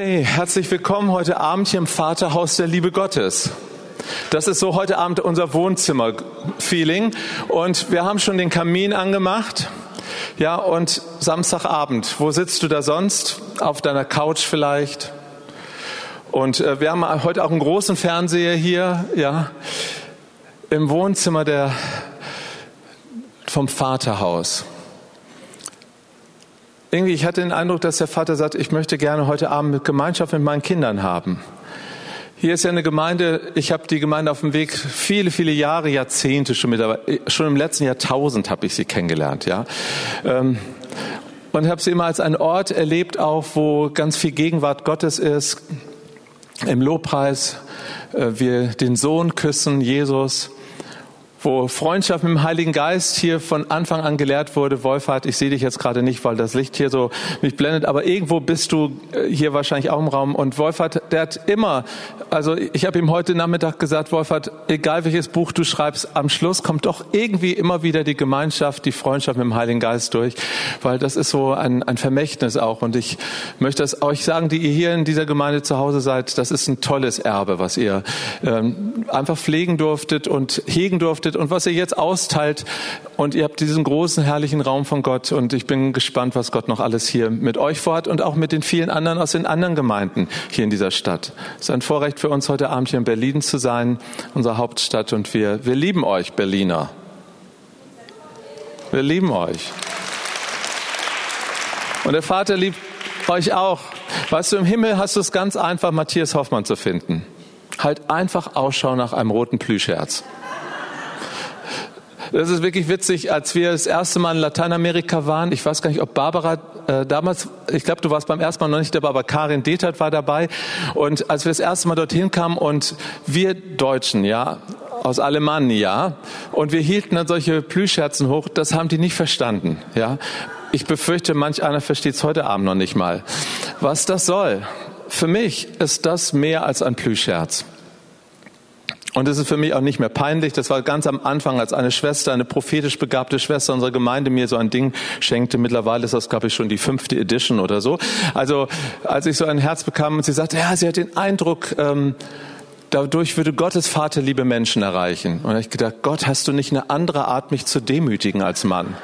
Hey, herzlich willkommen heute Abend hier im Vaterhaus der Liebe Gottes. Das ist so heute Abend unser Wohnzimmer-Feeling. Und wir haben schon den Kamin angemacht. Ja, und Samstagabend, wo sitzt du da sonst? Auf deiner Couch vielleicht? Und äh, wir haben heute auch einen großen Fernseher hier, ja, im Wohnzimmer der, vom Vaterhaus irgendwie, ich hatte den Eindruck, dass der Vater sagt, ich möchte gerne heute Abend Gemeinschaft mit meinen Kindern haben. Hier ist ja eine Gemeinde, ich habe die Gemeinde auf dem Weg viele, viele Jahre, Jahrzehnte schon mit dabei. Schon im letzten Jahrtausend habe ich sie kennengelernt, ja. Ähm, und habe sie immer als einen Ort erlebt, auch wo ganz viel Gegenwart Gottes ist. Im Lobpreis, äh, wir den Sohn küssen, Jesus wo Freundschaft mit dem Heiligen Geist hier von Anfang an gelehrt wurde. Wolfhard, ich sehe dich jetzt gerade nicht, weil das Licht hier so mich blendet, aber irgendwo bist du äh, hier wahrscheinlich auch im Raum. Und Wolfhard, der hat immer, also ich habe ihm heute Nachmittag gesagt, Wolfhard, egal welches Buch du schreibst, am Schluss kommt doch irgendwie immer wieder die Gemeinschaft, die Freundschaft mit dem Heiligen Geist durch, weil das ist so ein, ein Vermächtnis auch. Und ich möchte es euch sagen, die ihr hier in dieser Gemeinde zu Hause seid, das ist ein tolles Erbe, was ihr ähm, einfach pflegen durftet und hegen durftet beobachtet und was ihr jetzt austeilt. Und ihr habt diesen großen, herrlichen Raum von Gott. Und ich bin gespannt, was Gott noch alles hier mit euch vorhat und auch mit den vielen anderen aus den anderen Gemeinden hier in dieser Stadt. Es ist ein Vorrecht für uns, heute Abend hier in Berlin zu sein, unsere Hauptstadt. Und wir, wir lieben euch, Berliner. Wir lieben euch. Und der Vater liebt euch auch. Weißt du, im Himmel hast du es ganz einfach, Matthias Hoffmann zu finden. Halt einfach Ausschau nach einem roten Plüschherz. Das ist wirklich witzig, als wir das erste Mal in Lateinamerika waren. Ich weiß gar nicht, ob Barbara äh, damals, ich glaube, du warst beim ersten Mal noch nicht dabei, aber Karin Detert war dabei. Und als wir das erste Mal dorthin kamen und wir Deutschen, ja, aus Alemannia, und wir hielten dann solche Plüschherzen hoch, das haben die nicht verstanden, ja. Ich befürchte, manch einer versteht es heute Abend noch nicht mal. Was das soll? Für mich ist das mehr als ein Plüschherz. Und es ist für mich auch nicht mehr peinlich. Das war ganz am Anfang, als eine Schwester, eine prophetisch begabte Schwester unserer Gemeinde mir so ein Ding schenkte. Mittlerweile ist das, glaube ich, schon die fünfte Edition oder so. Also als ich so ein Herz bekam und sie sagte, ja, sie hat den Eindruck, ähm, dadurch würde Gottes Vaterliebe Menschen erreichen. Und ich gedacht, Gott, hast du nicht eine andere Art, mich zu demütigen als Mann?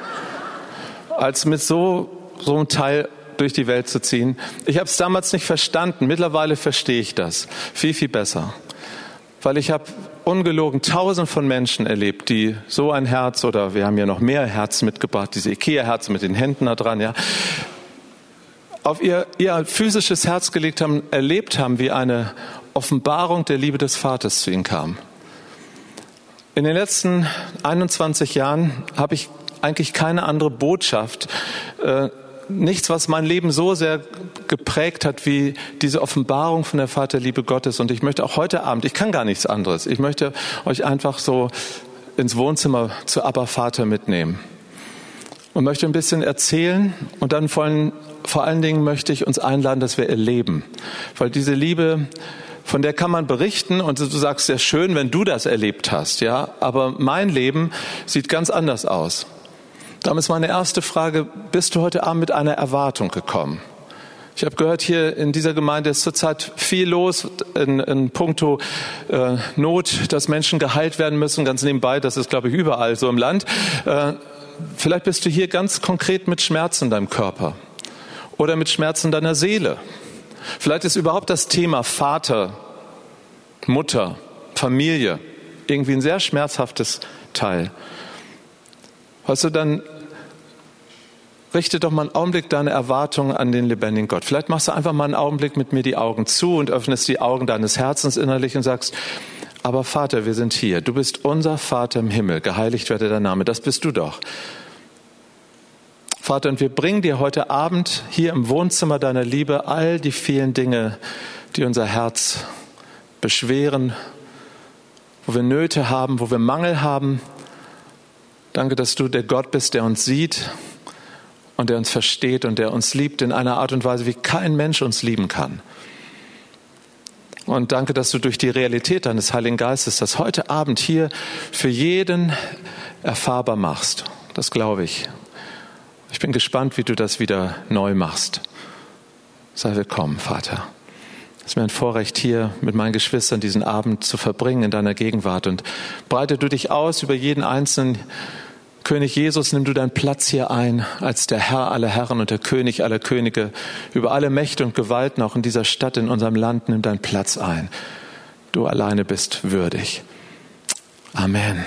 Als mit so, so einem Teil durch die Welt zu ziehen. Ich habe es damals nicht verstanden. Mittlerweile verstehe ich das viel, viel besser weil ich habe ungelogen tausend von Menschen erlebt, die so ein Herz oder wir haben ja noch mehr Herzen mitgebracht, diese Ikea-Herzen mit den Händen da dran, ja, auf ihr, ihr physisches Herz gelegt haben, erlebt haben, wie eine Offenbarung der Liebe des Vaters zu ihnen kam. In den letzten 21 Jahren habe ich eigentlich keine andere Botschaft äh, nichts, was mein Leben so sehr geprägt hat wie diese Offenbarung von der Vaterliebe Gottes. Und ich möchte auch heute Abend, ich kann gar nichts anderes, ich möchte euch einfach so ins Wohnzimmer zu Abba Vater mitnehmen und möchte ein bisschen erzählen und dann vor allen, vor allen Dingen möchte ich uns einladen, dass wir erleben, weil diese Liebe von der kann man berichten und du sagst sehr schön, wenn du das erlebt hast, ja, aber mein Leben sieht ganz anders aus. Darum ist meine erste Frage, bist du heute Abend mit einer Erwartung gekommen? Ich habe gehört, hier in dieser Gemeinde ist zurzeit viel los in, in puncto äh, Not, dass Menschen geheilt werden müssen. Ganz nebenbei, das ist, glaube ich, überall so im Land. Äh, vielleicht bist du hier ganz konkret mit Schmerzen in deinem Körper oder mit Schmerzen deiner Seele. Vielleicht ist überhaupt das Thema Vater, Mutter, Familie irgendwie ein sehr schmerzhaftes Teil. Weißt du, dann richte doch mal einen Augenblick deine Erwartungen an den lebendigen Gott. Vielleicht machst du einfach mal einen Augenblick mit mir die Augen zu und öffnest die Augen deines Herzens innerlich und sagst, aber Vater, wir sind hier. Du bist unser Vater im Himmel. Geheiligt werde dein Name. Das bist du doch. Vater, und wir bringen dir heute Abend hier im Wohnzimmer deiner Liebe all die vielen Dinge, die unser Herz beschweren, wo wir Nöte haben, wo wir Mangel haben. Danke, dass du der Gott bist, der uns sieht, und der uns versteht und der uns liebt in einer Art und Weise, wie kein Mensch uns lieben kann. Und danke, dass du durch die Realität deines Heiligen Geistes das heute Abend hier für jeden erfahrbar machst. Das glaube ich. Ich bin gespannt, wie du das wieder neu machst. Sei willkommen, Vater. Es ist mir ein Vorrecht, hier mit meinen Geschwistern diesen Abend zu verbringen in deiner Gegenwart. Und breite du dich aus über jeden einzelnen König Jesus, nimm du deinen Platz hier ein als der Herr aller Herren und der König aller Könige. Über alle Mächte und Gewalten, auch in dieser Stadt, in unserem Land, nimm deinen Platz ein. Du alleine bist würdig. Amen.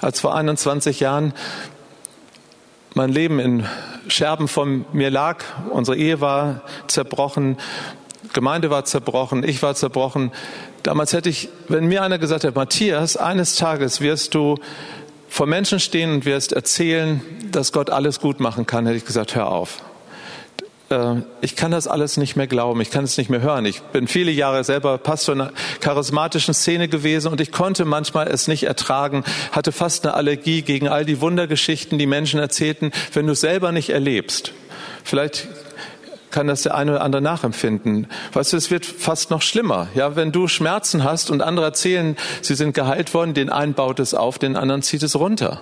Als vor 21 Jahren mein Leben in Scherben von mir lag, unsere Ehe war zerbrochen, Gemeinde war zerbrochen, ich war zerbrochen, Damals hätte ich, wenn mir einer gesagt hätte, Matthias, eines Tages wirst du vor Menschen stehen und wirst erzählen, dass Gott alles gut machen kann, hätte ich gesagt, hör auf. Äh, ich kann das alles nicht mehr glauben, ich kann es nicht mehr hören. Ich bin viele Jahre selber Pastor in einer charismatischen Szene gewesen und ich konnte manchmal es nicht ertragen, hatte fast eine Allergie gegen all die Wundergeschichten, die Menschen erzählten, wenn du es selber nicht erlebst. Vielleicht kann das der eine oder andere nachempfinden. Weißt du, es wird fast noch schlimmer. Ja, wenn du Schmerzen hast und andere erzählen, sie sind geheilt worden, den einen baut es auf, den anderen zieht es runter.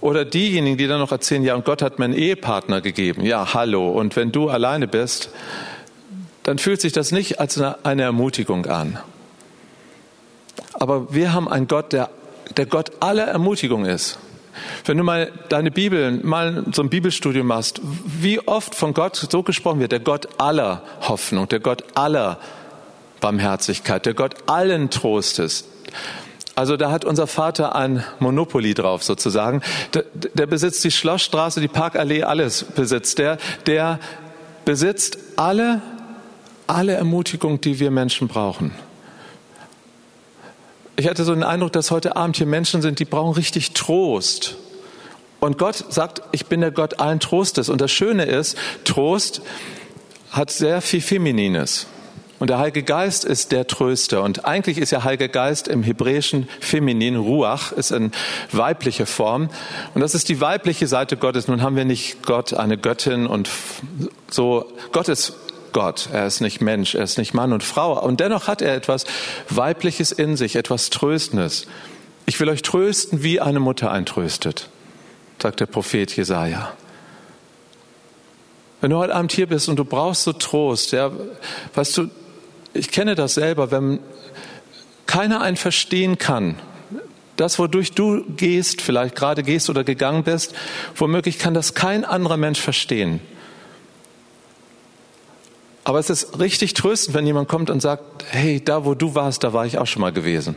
Oder diejenigen, die dann noch erzählen, ja, und Gott hat mir einen Ehepartner gegeben. Ja, hallo. Und wenn du alleine bist, dann fühlt sich das nicht als eine, Ermutigung an. Aber wir haben einen Gott, der der Gott aller Ermutigung ist. Wenn du mal deine Bibel, mal so ein Bibelstudium machst, wie oft von Gott so gesprochen wird, der Gott aller Hoffnung, der Gott aller Barmherzigkeit, der Gott allen Trostes. Also da hat unser Vater ein Monopoly drauf sozusagen. Der, der besitzt die Schlossstraße, die Parkallee, alles besitzt. Der, der besitzt alle, alle Ermutigung, die wir Menschen brauchen. Ich hatte so den Eindruck, dass heute Abend hier Menschen sind, die brauchen richtig Trost. Und Gott sagt, ich bin der Gott allen Trostes. Und das Schöne ist, Trost hat sehr viel Feminines. Und der Heilige Geist ist der Tröster. Und eigentlich ist ja Heilige Geist im Hebräischen feminin. Ruach ist in weibliche Form. Und das ist die weibliche Seite Gottes. Nun haben wir nicht Gott, eine Göttin und so. Gott ist Gott. Er ist nicht Mensch, er ist nicht Mann und Frau. Und dennoch hat er etwas Weibliches in sich, etwas Tröstendes. Ich will euch trösten, wie eine Mutter eintröstet, sagt der Prophet Jesaja. Wenn du heute Abend hier bist und du brauchst so Trost, ja, weißt du, ich kenne das selber, wenn keiner einen verstehen kann, das, wodurch du gehst, vielleicht gerade gehst oder gegangen bist, womöglich kann das kein anderer Mensch verstehen. Aber es ist richtig tröstend, wenn jemand kommt und sagt, hey, da wo du warst, da war ich auch schon mal gewesen.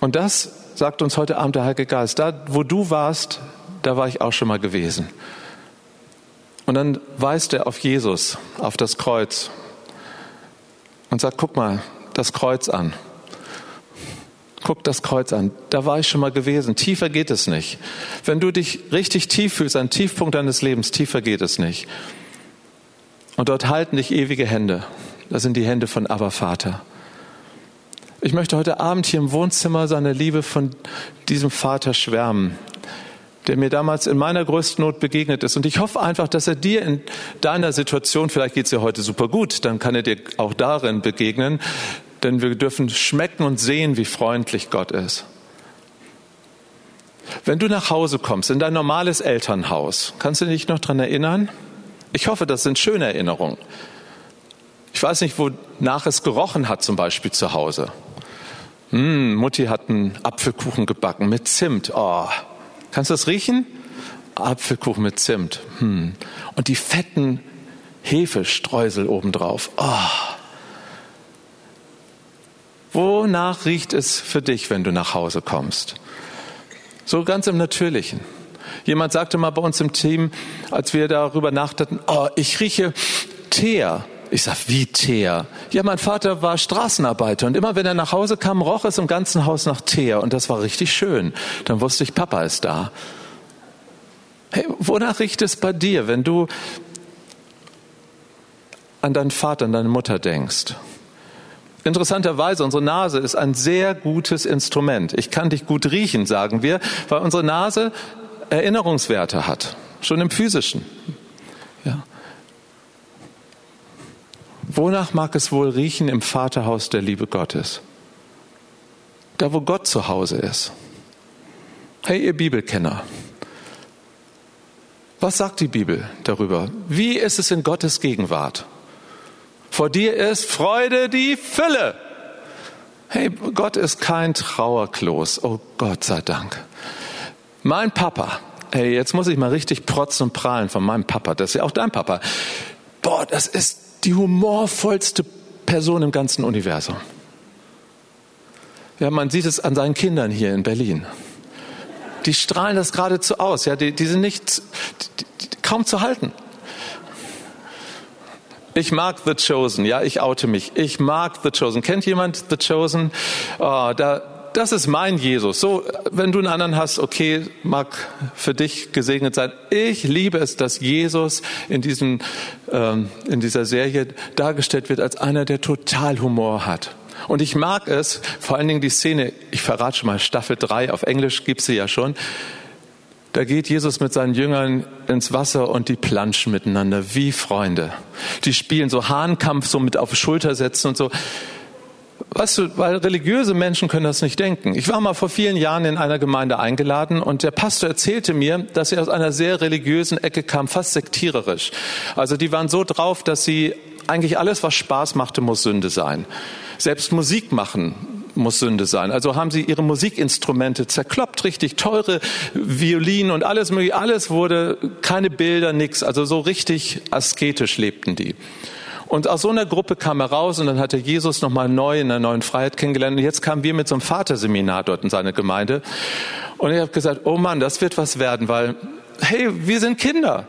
Und das sagt uns heute Abend der Heilige Geist. Da wo du warst, da war ich auch schon mal gewesen. Und dann weist er auf Jesus, auf das Kreuz und sagt, guck mal das Kreuz an. Guck das Kreuz an. Da war ich schon mal gewesen. Tiefer geht es nicht. Wenn du dich richtig tief fühlst, ein Tiefpunkt deines Lebens, tiefer geht es nicht. Und dort halten dich ewige Hände. Das sind die Hände von Abba Vater. Ich möchte heute Abend hier im Wohnzimmer seine Liebe von diesem Vater schwärmen, der mir damals in meiner größten Not begegnet ist. Und ich hoffe einfach, dass er dir in deiner Situation, vielleicht geht es dir heute super gut, dann kann er dir auch darin begegnen, denn wir dürfen schmecken und sehen, wie freundlich Gott ist. Wenn du nach Hause kommst, in dein normales Elternhaus, kannst du dich noch daran erinnern? Ich hoffe, das sind schöne Erinnerungen. Ich weiß nicht, wonach es gerochen hat, zum Beispiel zu Hause. Hm, Mutti hat einen Apfelkuchen gebacken mit Zimt. Oh, kannst du das riechen? Apfelkuchen mit Zimt. Hm. Und die fetten Hefestreusel obendrauf. Oh. Wonach riecht es für dich, wenn du nach Hause kommst? So ganz im Natürlichen. Jemand sagte mal bei uns im Team, als wir darüber nachdachten, oh, ich rieche Teer. Ich sag, wie Teer? Ja, mein Vater war Straßenarbeiter und immer wenn er nach Hause kam, roch es im ganzen Haus nach Teer und das war richtig schön. Dann wusste ich, Papa ist da. Hey, wonach riecht es bei dir, wenn du an deinen Vater, an deine Mutter denkst? Interessanterweise, unsere Nase ist ein sehr gutes Instrument. Ich kann dich gut riechen, sagen wir, weil unsere Nase Erinnerungswerte hat, schon im physischen. Ja. Wonach mag es wohl riechen im Vaterhaus der Liebe Gottes? Da, wo Gott zu Hause ist. Hey, ihr Bibelkenner, Was sagt die Bibel darüber? Wie ist es in Gottes Gegenwart? Vor dir ist Freude die Fülle. Hey, Gott ist kein Trauerklos. Oh Gott sei Dank. Mein Papa, hey, jetzt muss ich mal richtig protzen und prahlen von meinem Papa. Das ist ja auch dein Papa. Boah, das ist die humorvollste Person im ganzen Universum. Ja, man sieht es an seinen Kindern hier in Berlin. Die strahlen das geradezu aus. Ja, die, die sind nicht die, die, kaum zu halten. Ich mag The Chosen, ja, ich oute mich. Ich mag The Chosen. Kennt jemand The Chosen? Oh, da, das ist mein Jesus. So, wenn du einen anderen hast, okay, mag für dich gesegnet sein. Ich liebe es, dass Jesus in diesem, ähm, in dieser Serie dargestellt wird als einer, der total Humor hat. Und ich mag es, vor allen Dingen die Szene, ich verrate schon mal, Staffel 3, auf Englisch gibt's sie ja schon, da geht Jesus mit seinen Jüngern ins Wasser und die planschen miteinander wie Freunde. Die spielen so Hahnkampf, so mit auf Schulter setzen und so. Weißt du, weil religiöse Menschen können das nicht denken. Ich war mal vor vielen Jahren in einer Gemeinde eingeladen und der Pastor erzählte mir, dass er aus einer sehr religiösen Ecke kam, fast sektiererisch. Also die waren so drauf, dass sie eigentlich alles, was Spaß machte, muss Sünde sein. Selbst Musik machen muss Sünde sein. Also haben sie ihre Musikinstrumente zerkloppt, richtig teure Violinen und alles mögliche. Alles wurde, keine Bilder, nix. Also so richtig asketisch lebten die. Und aus so einer Gruppe kam er raus und dann hat er Jesus nochmal neu in der neuen Freiheit kennengelernt. Und jetzt kamen wir mit so einem Vaterseminar dort in seine Gemeinde. Und ich habe gesagt, oh Mann, das wird was werden, weil, hey, wir sind Kinder.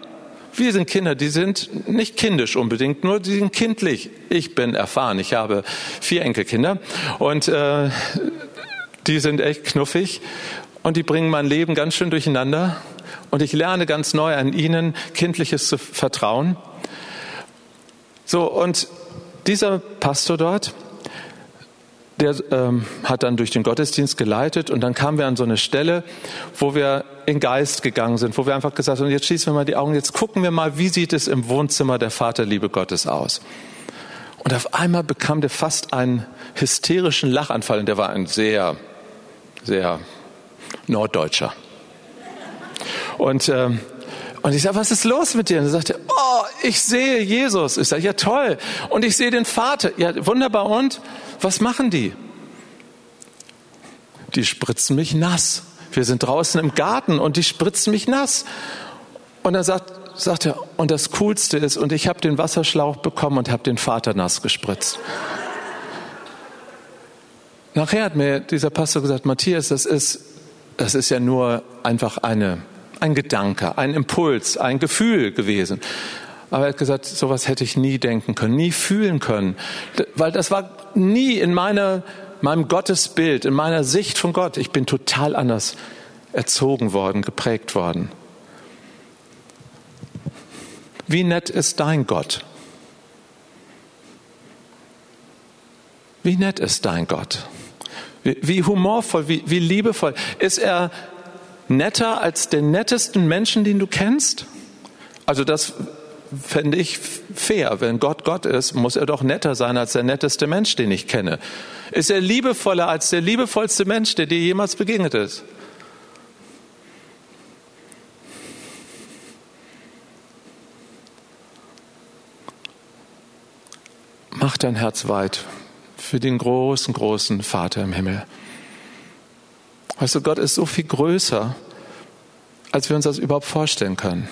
Wir sind Kinder, die sind nicht kindisch unbedingt, nur die sind kindlich. Ich bin erfahren, ich habe vier Enkelkinder und äh, die sind echt knuffig und die bringen mein Leben ganz schön durcheinander und ich lerne ganz neu an ihnen kindliches zu vertrauen. So, und dieser Pastor dort, der ähm, hat dann durch den Gottesdienst geleitet und dann kamen wir an so eine Stelle, wo wir in Geist gegangen sind, wo wir einfach gesagt haben, jetzt schließen wir mal die Augen, jetzt gucken wir mal, wie sieht es im Wohnzimmer der Vaterliebe Gottes aus. Und auf einmal bekam der fast einen hysterischen Lachanfall und der war ein sehr, sehr norddeutscher. Und ähm, und ich sage, was ist los mit dir? Und er sagte, oh, ich sehe Jesus. Ich sage, ja toll. Und ich sehe den Vater. Ja, wunderbar. Und was machen die? Die spritzen mich nass. Wir sind draußen im Garten und die spritzen mich nass. Und dann sagt, sagt er, und das Coolste ist, und ich habe den Wasserschlauch bekommen und habe den Vater nass gespritzt. Nachher hat mir dieser Pastor gesagt, Matthias, das ist, das ist ja nur einfach eine ein Gedanke, ein Impuls, ein Gefühl gewesen. Aber er hat gesagt, sowas hätte ich nie denken können, nie fühlen können, weil das war nie in meiner, meinem Gottesbild, in meiner Sicht von Gott. Ich bin total anders erzogen worden, geprägt worden. Wie nett ist dein Gott? Wie nett ist dein Gott? Wie, wie humorvoll, wie, wie liebevoll. Ist er netter als den nettesten Menschen, den du kennst? Also das fände ich fair. Wenn Gott Gott ist, muss er doch netter sein als der netteste Mensch, den ich kenne. Ist er liebevoller als der liebevollste Mensch, der dir jemals begegnet ist? Mach dein Herz weit für den großen, großen Vater im Himmel. Weißt du, Gott ist so viel größer, als wir uns das überhaupt vorstellen können.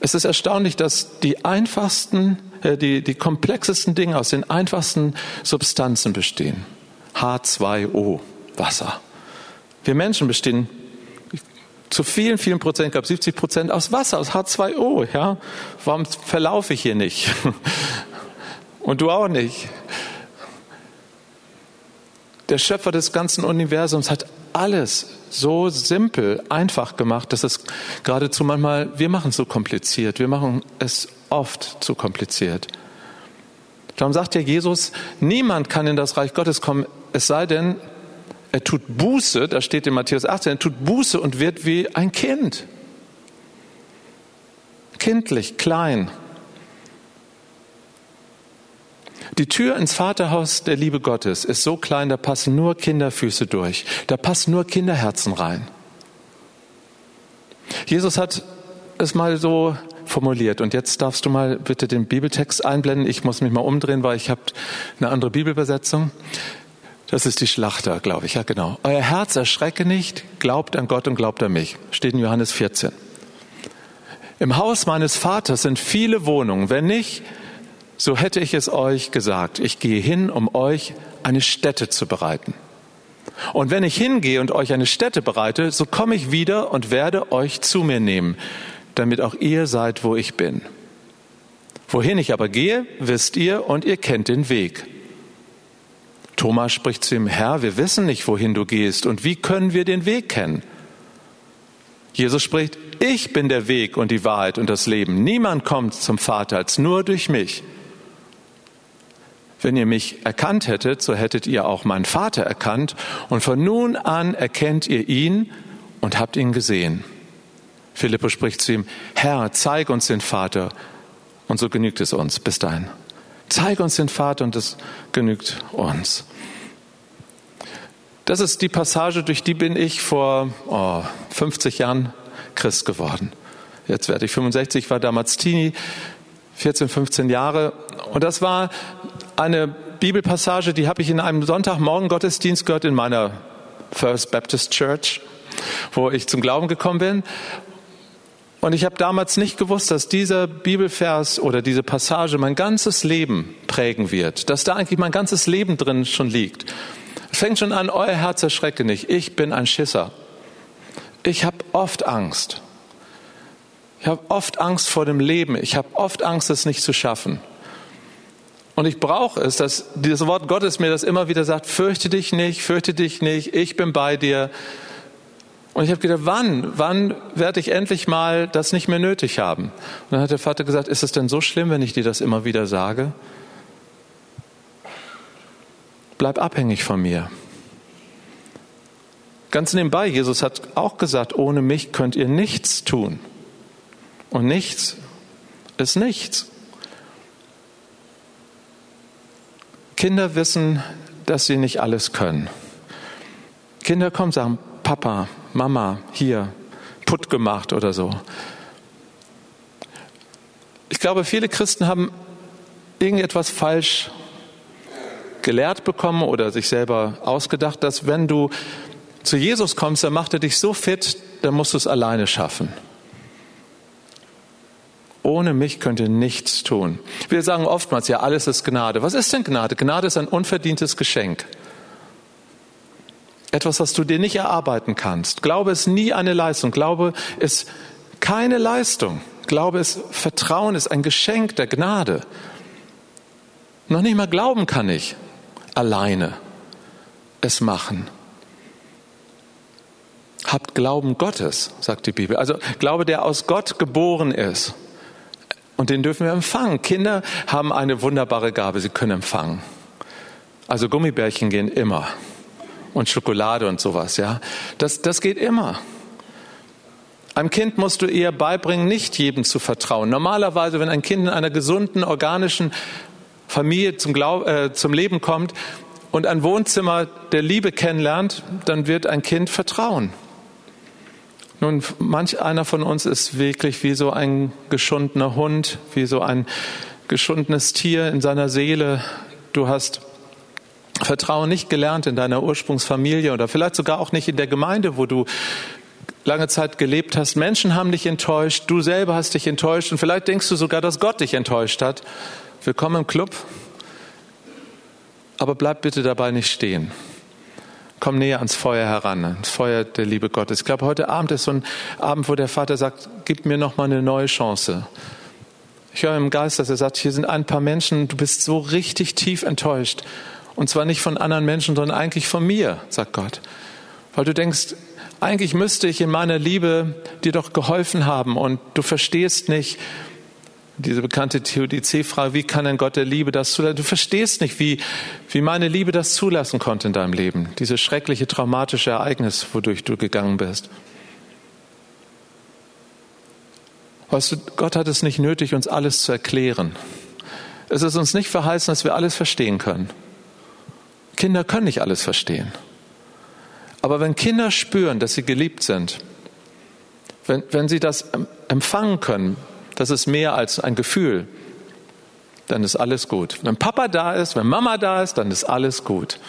Es ist erstaunlich, dass die einfachsten, äh, die, die komplexesten Dinge aus den einfachsten Substanzen bestehen. H2O, Wasser. Wir Menschen bestehen zu vielen, vielen Prozent, ich glaube 70 Prozent aus Wasser, aus H2O. Ja? Warum verlaufe ich hier nicht? Und du auch nicht. Der Schöpfer des ganzen Universums hat alles so simpel, einfach gemacht, dass es geradezu manchmal, wir machen es so kompliziert, wir machen es oft zu kompliziert. Darum sagt ja Jesus, niemand kann in das Reich Gottes kommen, es sei denn, er tut Buße, da steht in Matthäus 18, er tut Buße und wird wie ein Kind. Kindlich, klein. Die Tür ins Vaterhaus der Liebe Gottes ist so klein, da passen nur Kinderfüße durch. Da passen nur Kinderherzen rein. Jesus hat es mal so formuliert. Und jetzt darfst du mal bitte den Bibeltext einblenden. Ich muss mich mal umdrehen, weil ich habe eine andere Bibelübersetzung. Das ist die Schlachter, glaube ich. Ja, genau. Euer Herz erschrecke nicht, glaubt an Gott und glaubt an mich. Steht in Johannes 14. Im Haus meines Vaters sind viele Wohnungen. Wenn nicht, so hätte ich es euch gesagt. Ich gehe hin, um euch eine Stätte zu bereiten. Und wenn ich hingehe und euch eine Stätte bereite, so komme ich wieder und werde euch zu mir nehmen, damit auch ihr seid, wo ich bin. Wohin ich aber gehe, wisst ihr und ihr kennt den Weg. Thomas spricht zu ihm, Herr, wir wissen nicht, wohin du gehst und wie können wir den Weg kennen? Jesus spricht, ich bin der Weg und die Wahrheit und das Leben. Niemand kommt zum Vater als nur durch mich. Wenn ihr mich erkannt hättet, so hättet ihr auch meinen Vater erkannt. Und von nun an erkennt ihr ihn und habt ihn gesehen. Philippus spricht zu ihm, Herr, zeig uns den Vater. Und so genügt es uns bis dahin. Zeig uns den Vater und es genügt uns. Das ist die Passage, durch die bin ich vor oh, 50 Jahren Christ geworden. Jetzt werde ich 65, war damals Teenie, 14, 15 Jahre. Und das war eine Bibelpassage, die habe ich in einem Sonntagmorgen Gottesdienst gehört in meiner First Baptist Church, wo ich zum Glauben gekommen bin. Und ich habe damals nicht gewusst, dass dieser Bibelvers oder diese Passage mein ganzes Leben prägen wird, dass da eigentlich mein ganzes Leben drin schon liegt. Es fängt schon an, euer Herz erschrecke nicht. Ich bin ein Schisser. Ich habe oft Angst. Ich habe oft Angst vor dem Leben. Ich habe oft Angst, es nicht zu schaffen. Und ich brauche es, dass dieses Wort Gottes mir das immer wieder sagt, fürchte dich nicht, fürchte dich nicht, ich bin bei dir. Und ich habe gedacht, wann, wann werde ich endlich mal das nicht mehr nötig haben? Und dann hat der Vater gesagt, ist es denn so schlimm, wenn ich dir das immer wieder sage? Bleib abhängig von mir. Ganz nebenbei, Jesus hat auch gesagt, ohne mich könnt ihr nichts tun. Und nichts ist nichts. Kinder wissen, dass sie nicht alles können. Kinder kommen, sagen, Papa, Mama, hier, putt gemacht oder so. Ich glaube, viele Christen haben irgendetwas falsch gelehrt bekommen oder sich selber ausgedacht, dass wenn du zu Jesus kommst, dann macht er dich so fit, dann musst du es alleine schaffen. Ohne mich könnt ihr nichts tun. Wir sagen oftmals, ja, alles ist Gnade. Was ist denn Gnade? Gnade ist ein unverdientes Geschenk. Etwas, was du dir nicht erarbeiten kannst. Glaube ist nie eine Leistung. Glaube ist keine Leistung. Glaube ist Vertrauen, ist ein Geschenk der Gnade. Noch nicht mal glauben kann ich alleine es machen. Habt Glauben Gottes, sagt die Bibel. Also Glaube, der aus Gott geboren ist. Und den dürfen wir empfangen. Kinder haben eine wunderbare Gabe, sie können empfangen. Also Gummibärchen gehen immer. Und Schokolade und sowas, ja. Das, das geht immer. Einem Kind musst du eher beibringen, nicht jedem zu vertrauen. Normalerweise, wenn ein Kind in einer gesunden, organischen Familie zum, Glaub, äh, zum Leben kommt und ein Wohnzimmer der Liebe kennenlernt, dann wird ein Kind vertrauen. Nun, manch einer von uns ist wirklich wie so ein geschundener Hund, wie so ein geschundenes Tier in seiner Seele. Du hast Vertrauen nicht gelernt in deiner Ursprungsfamilie oder vielleicht sogar auch nicht in der Gemeinde, wo du lange Zeit gelebt hast. Menschen haben dich enttäuscht, du selber hast dich enttäuscht und vielleicht denkst du sogar, dass Gott dich enttäuscht hat. Willkommen im Club. Aber bleib bitte dabei nicht stehen komm näher ans Feuer heran, ans Feuer der Liebe Gottes. Ich glaube, heute Abend ist so ein Abend, wo der Vater sagt, gib mir noch mal eine neue Chance. Ich höre im Geist, dass er sagt, hier sind ein paar Menschen, du bist so richtig tief enttäuscht. Und zwar nicht von anderen Menschen, sondern eigentlich von mir, sagt Gott. Weil du denkst, eigentlich müsste ich in meiner Liebe dir doch geholfen haben und du verstehst nicht, diese bekannte Theodizee-Frage, wie kann ein Gott der Liebe das zulassen? Du verstehst nicht, wie, wie meine Liebe das zulassen konnte in deinem Leben. Dieses schreckliche, traumatische Ereignis, wodurch du gegangen bist. Weißt du, Gott hat es nicht nötig, uns alles zu erklären. Es ist uns nicht verheißen, dass wir alles verstehen können. Kinder können nicht alles verstehen. Aber wenn Kinder spüren, dass sie geliebt sind, wenn, wenn sie das empfangen können, das ist mehr als ein Gefühl, dann ist alles gut. Wenn Papa da ist, wenn Mama da ist, dann ist alles gut.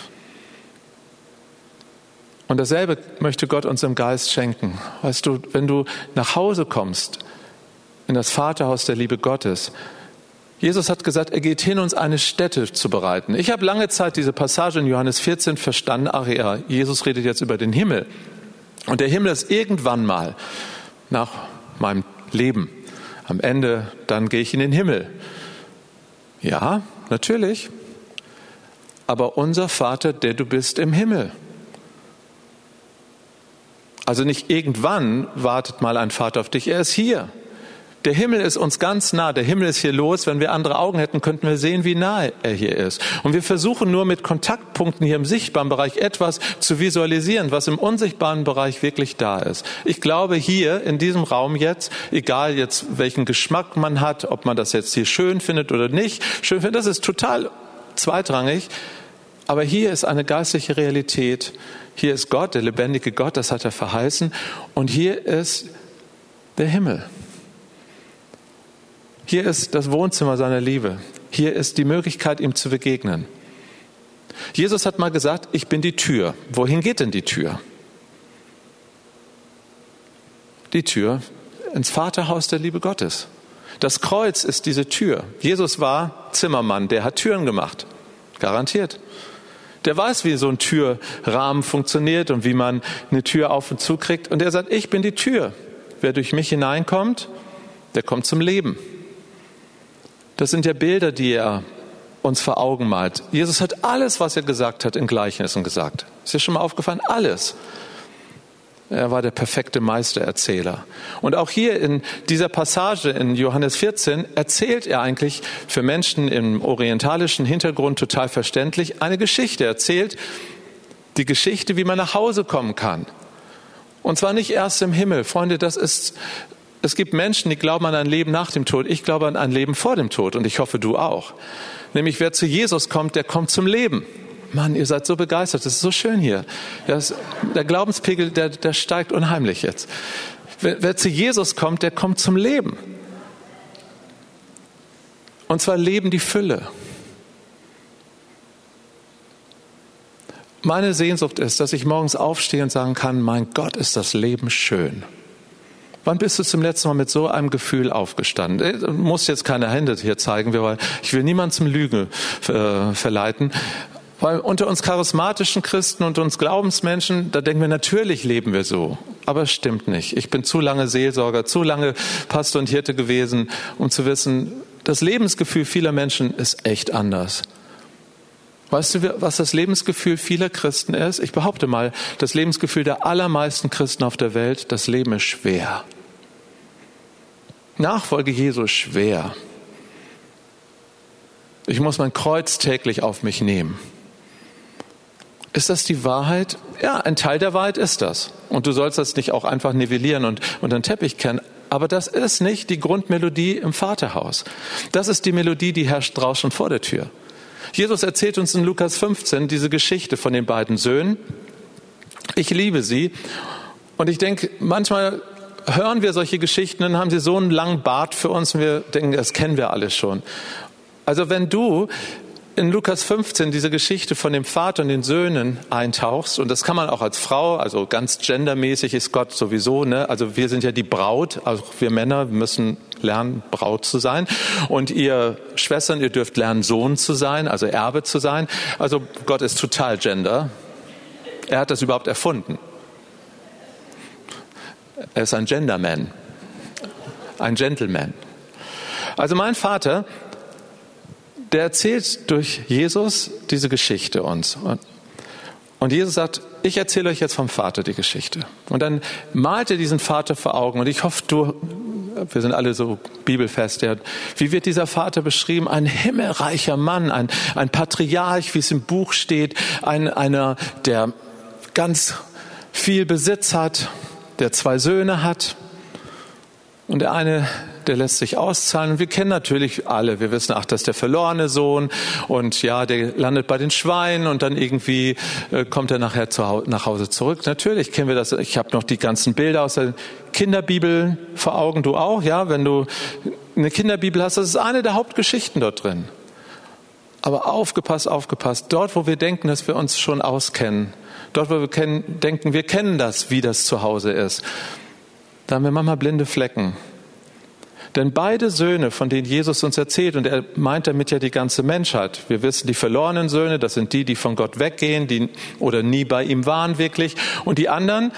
Und dasselbe möchte Gott uns im Geist schenken. Weißt du, wenn du nach Hause kommst, in das Vaterhaus der Liebe Gottes, Jesus hat gesagt, er geht hin, uns eine Stätte zu bereiten. Ich habe lange Zeit diese Passage in Johannes 14 verstanden. Ach ja, Jesus redet jetzt über den Himmel. Und der Himmel ist irgendwann mal nach meinem Leben. Am Ende, dann gehe ich in den Himmel. Ja, natürlich. Aber unser Vater, der du bist im Himmel. Also nicht irgendwann wartet mal ein Vater auf dich, er ist hier. Der Himmel ist uns ganz nah. Der Himmel ist hier los. Wenn wir andere Augen hätten, könnten wir sehen, wie nah er hier ist. Und wir versuchen nur mit Kontaktpunkten hier im sichtbaren Bereich etwas zu visualisieren, was im unsichtbaren Bereich wirklich da ist. Ich glaube, hier in diesem Raum jetzt, egal jetzt welchen Geschmack man hat, ob man das jetzt hier schön findet oder nicht, schön findet, das ist total zweitrangig. Aber hier ist eine geistliche Realität. Hier ist Gott, der lebendige Gott, das hat er verheißen. Und hier ist der Himmel. Hier ist das Wohnzimmer seiner Liebe. Hier ist die Möglichkeit, ihm zu begegnen. Jesus hat mal gesagt, ich bin die Tür. Wohin geht denn die Tür? Die Tür ins Vaterhaus der Liebe Gottes. Das Kreuz ist diese Tür. Jesus war Zimmermann, der hat Türen gemacht. Garantiert. Der weiß, wie so ein Türrahmen funktioniert und wie man eine Tür auf und zu kriegt. Und er sagt, ich bin die Tür. Wer durch mich hineinkommt, der kommt zum Leben. Das sind ja Bilder, die er uns vor Augen malt. Jesus hat alles, was er gesagt hat, in Gleichnissen gesagt. Ist dir schon mal aufgefallen? Alles. Er war der perfekte Meistererzähler. Und auch hier in dieser Passage in Johannes 14 erzählt er eigentlich für Menschen im orientalischen Hintergrund total verständlich eine Geschichte. Er erzählt die Geschichte, wie man nach Hause kommen kann. Und zwar nicht erst im Himmel. Freunde, das ist es gibt Menschen, die glauben an ein Leben nach dem Tod. Ich glaube an ein Leben vor dem Tod und ich hoffe, du auch. Nämlich wer zu Jesus kommt, der kommt zum Leben. Mann, ihr seid so begeistert, das ist so schön hier. Das, der Glaubenspegel, der, der steigt unheimlich jetzt. Wer, wer zu Jesus kommt, der kommt zum Leben. Und zwar Leben die Fülle. Meine Sehnsucht ist, dass ich morgens aufstehe und sagen kann, mein Gott, ist das Leben schön. Wann bist du zum letzten Mal mit so einem Gefühl aufgestanden? Du musst jetzt keine Hände hier zeigen, weil ich will niemand zum Lügen äh, verleiten. Weil unter uns charismatischen Christen und uns Glaubensmenschen, da denken wir, natürlich leben wir so. Aber es stimmt nicht. Ich bin zu lange Seelsorger, zu lange Pastor und Hirte gewesen, um zu wissen, das Lebensgefühl vieler Menschen ist echt anders. Weißt du, was das Lebensgefühl vieler Christen ist? Ich behaupte mal, das Lebensgefühl der allermeisten Christen auf der Welt, das Leben ist schwer. Nachfolge Jesu ist schwer. Ich muss mein Kreuz täglich auf mich nehmen. Ist das die Wahrheit? Ja, ein Teil der Wahrheit ist das. Und du sollst das nicht auch einfach nivellieren und unter den Teppich kehren. Aber das ist nicht die Grundmelodie im Vaterhaus. Das ist die Melodie, die herrscht draußen vor der Tür. Jesus erzählt uns in Lukas 15 diese Geschichte von den beiden Söhnen. Ich liebe sie. Und ich denke, manchmal hören wir solche Geschichten, dann haben sie so einen langen Bart für uns und wir denken, das kennen wir alles schon. Also wenn du in Lukas 15 diese Geschichte von dem Vater und den Söhnen eintauchst, und das kann man auch als Frau, also ganz gendermäßig ist Gott sowieso, ne? also wir sind ja die Braut, also wir Männer müssen lernen, Braut zu sein. Und ihr Schwestern, ihr dürft lernen, Sohn zu sein, also Erbe zu sein. Also Gott ist total gender. Er hat das überhaupt erfunden. Er ist ein Genderman, ein Gentleman. Also mein Vater, der erzählt durch Jesus diese Geschichte uns. Und Jesus sagt, ich erzähle euch jetzt vom Vater die Geschichte. Und dann malt er diesen Vater vor Augen. Und ich hoffe, du, wir sind alle so bibelfest. Ja. Wie wird dieser Vater beschrieben? Ein himmelreicher Mann, ein, ein Patriarch, wie es im Buch steht, ein, einer, der ganz viel Besitz hat, der zwei Söhne hat. Und der eine, der lässt sich auszahlen. Und wir kennen natürlich alle, wir wissen, ach, das ist der verlorene Sohn und ja, der landet bei den Schweinen und dann irgendwie äh, kommt er nachher nach Hause zurück. Natürlich kennen wir das. Ich habe noch die ganzen Bilder aus der Kinderbibel vor Augen, du auch, ja, wenn du eine Kinderbibel hast, das ist eine der Hauptgeschichten dort drin. Aber aufgepasst, aufgepasst. Dort, wo wir denken, dass wir uns schon auskennen, dort, wo wir kennen, denken, wir kennen das, wie das zu Hause ist, da haben wir manchmal blinde Flecken. Denn beide Söhne, von denen Jesus uns erzählt, und er meint damit ja die ganze Menschheit. Wir wissen, die verlorenen Söhne, das sind die, die von Gott weggehen, die oder nie bei ihm waren wirklich. Und die anderen,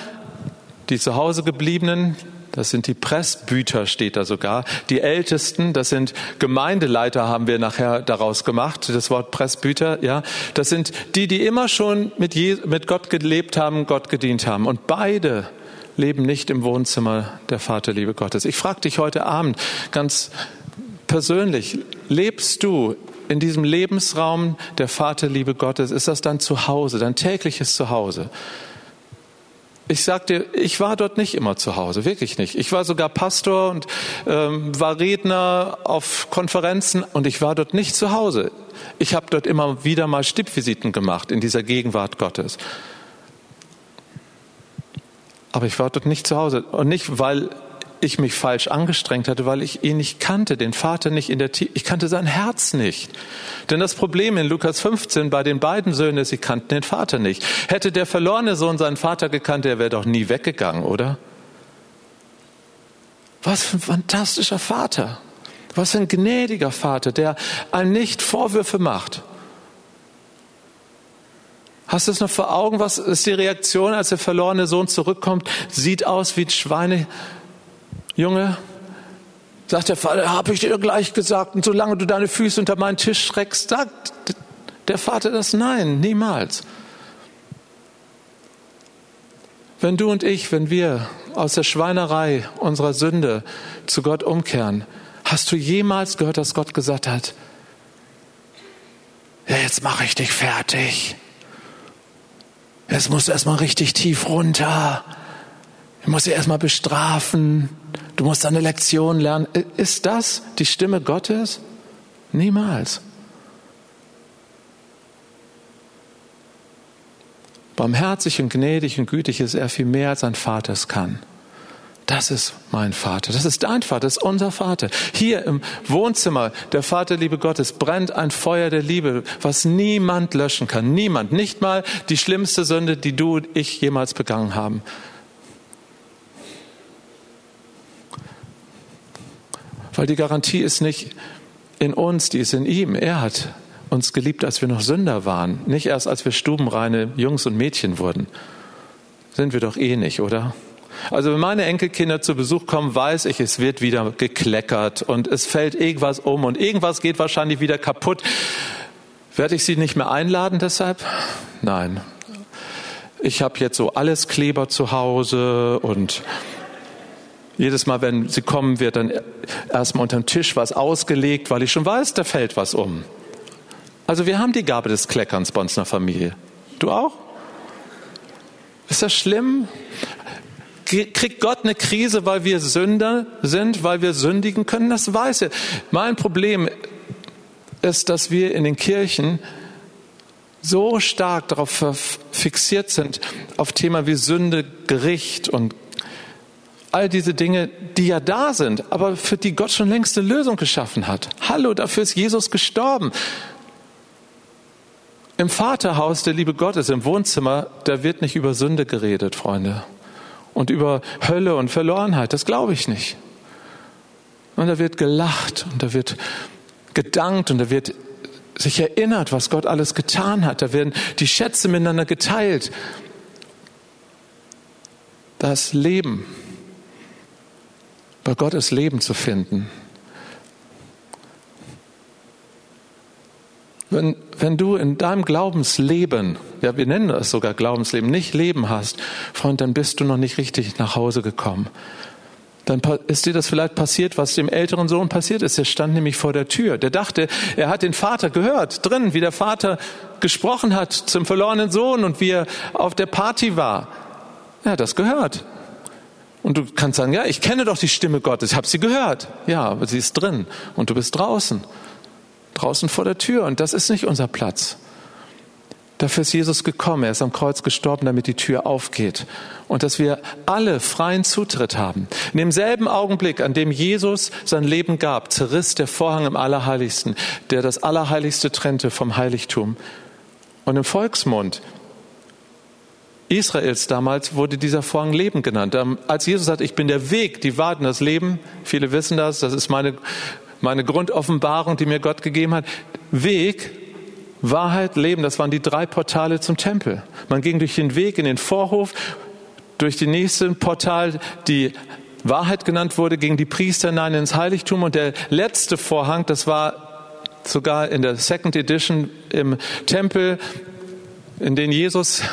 die zu Hause gebliebenen, das sind die Pressbüter, steht da sogar. Die Ältesten, das sind Gemeindeleiter, haben wir nachher daraus gemacht, das Wort Pressbüter, ja. Das sind die, die immer schon mit, Gott gelebt haben, Gott gedient haben. Und beide leben nicht im Wohnzimmer der Vaterliebe Gottes. Ich frage dich heute Abend ganz persönlich, lebst du in diesem Lebensraum der Vaterliebe Gottes? Ist das dein Zuhause, dein tägliches Zuhause? Ich sagte, ich war dort nicht immer zu Hause, wirklich nicht. Ich war sogar Pastor und ähm, war Redner auf Konferenzen und ich war dort nicht zu Hause. Ich habe dort immer wieder mal Stippvisiten gemacht in dieser Gegenwart Gottes. Aber ich war dort nicht zu Hause und nicht, weil ich mich falsch angestrengt hatte, weil ich ihn nicht kannte, den Vater nicht in der Tiefe, ich kannte sein Herz nicht. Denn das Problem in Lukas 15 bei den beiden Söhnen ist, sie kannten den Vater nicht. Hätte der verlorene Sohn seinen Vater gekannt, der wäre doch nie weggegangen, oder? Was für ein fantastischer Vater. Was für ein gnädiger Vater, der einem nicht Vorwürfe macht. Hast du es noch vor Augen? Was ist die Reaktion, als der verlorene Sohn zurückkommt? Sieht aus wie ein Schweine, Junge, sagt der Vater, habe ich dir gleich gesagt, und solange du deine Füße unter meinen Tisch schreckst, sagt der Vater das Nein, niemals. Wenn du und ich, wenn wir aus der Schweinerei unserer Sünde zu Gott umkehren, hast du jemals gehört, dass Gott gesagt hat, ja, jetzt mache ich dich fertig. Musst du erstmal richtig tief runter. Ich muss dich erstmal bestrafen. Du musst eine Lektion lernen. Ist das die Stimme Gottes? Niemals. Barmherzig und gnädig und gütig ist er viel mehr, als ein Vater es kann. Das ist mein Vater, das ist dein Vater, das ist unser Vater. Hier im Wohnzimmer der Vaterliebe Gottes brennt ein Feuer der Liebe, was niemand löschen kann. Niemand, nicht mal die schlimmste Sünde, die du und ich jemals begangen haben. Weil die Garantie ist nicht in uns, die ist in ihm. Er hat uns geliebt, als wir noch Sünder waren, nicht erst als wir stubenreine Jungs und Mädchen wurden. Sind wir doch eh nicht, oder? Also wenn meine Enkelkinder zu Besuch kommen, weiß ich, es wird wieder gekleckert und es fällt irgendwas um und irgendwas geht wahrscheinlich wieder kaputt. Werde ich sie nicht mehr einladen deshalb? Nein. Ich habe jetzt so alles Kleber zu Hause und jedes Mal, wenn sie kommen, wird dann erstmal unter dem Tisch was ausgelegt, weil ich schon weiß, da fällt was um. Also wir haben die Gabe des Kleckerns bei uns in der Familie. Du auch? Ist das schlimm? Kriegt Gott eine Krise, weil wir Sünder sind, weil wir sündigen können? Das weiß er. Mein Problem ist, dass wir in den Kirchen so stark darauf fixiert sind, auf Thema wie Sünde, Gericht und all diese Dinge, die ja da sind, aber für die Gott schon längst eine Lösung geschaffen hat. Hallo, dafür ist Jesus gestorben. Im Vaterhaus der Liebe Gottes, im Wohnzimmer, da wird nicht über Sünde geredet, Freunde. Und über Hölle und Verlorenheit, das glaube ich nicht. Und da wird gelacht und da wird gedankt und da wird sich erinnert, was Gott alles getan hat. Da werden die Schätze miteinander geteilt. Das Leben bei Gott ist Leben zu finden. Wenn, wenn du in deinem Glaubensleben, ja, wir nennen es sogar Glaubensleben, nicht Leben hast, Freund, dann bist du noch nicht richtig nach Hause gekommen. Dann ist dir das vielleicht passiert, was dem älteren Sohn passiert ist. Er stand nämlich vor der Tür. Der dachte, er hat den Vater gehört, drin, wie der Vater gesprochen hat zum verlorenen Sohn und wie er auf der Party war. Er hat das gehört. Und du kannst sagen, ja, ich kenne doch die Stimme Gottes, ich habe sie gehört. Ja, aber sie ist drin und du bist draußen, draußen vor der Tür und das ist nicht unser Platz. Dafür ist Jesus gekommen, er ist am Kreuz gestorben, damit die Tür aufgeht und dass wir alle freien Zutritt haben. In demselben Augenblick, an dem Jesus sein Leben gab, zerriss der Vorhang im Allerheiligsten, der das Allerheiligste trennte vom Heiligtum. Und im Volksmund Israels damals wurde dieser Vorhang Leben genannt. Ähm, als Jesus sagt, ich bin der Weg, die und das Leben, viele wissen das, das ist meine, meine Grundoffenbarung, die mir Gott gegeben hat. Weg, Wahrheit, Leben, das waren die drei Portale zum Tempel. Man ging durch den Weg in den Vorhof, durch die nächste Portal, die Wahrheit genannt wurde, gingen die Priester hinein ins Heiligtum und der letzte Vorhang, das war sogar in der Second Edition im Tempel, in den Jesus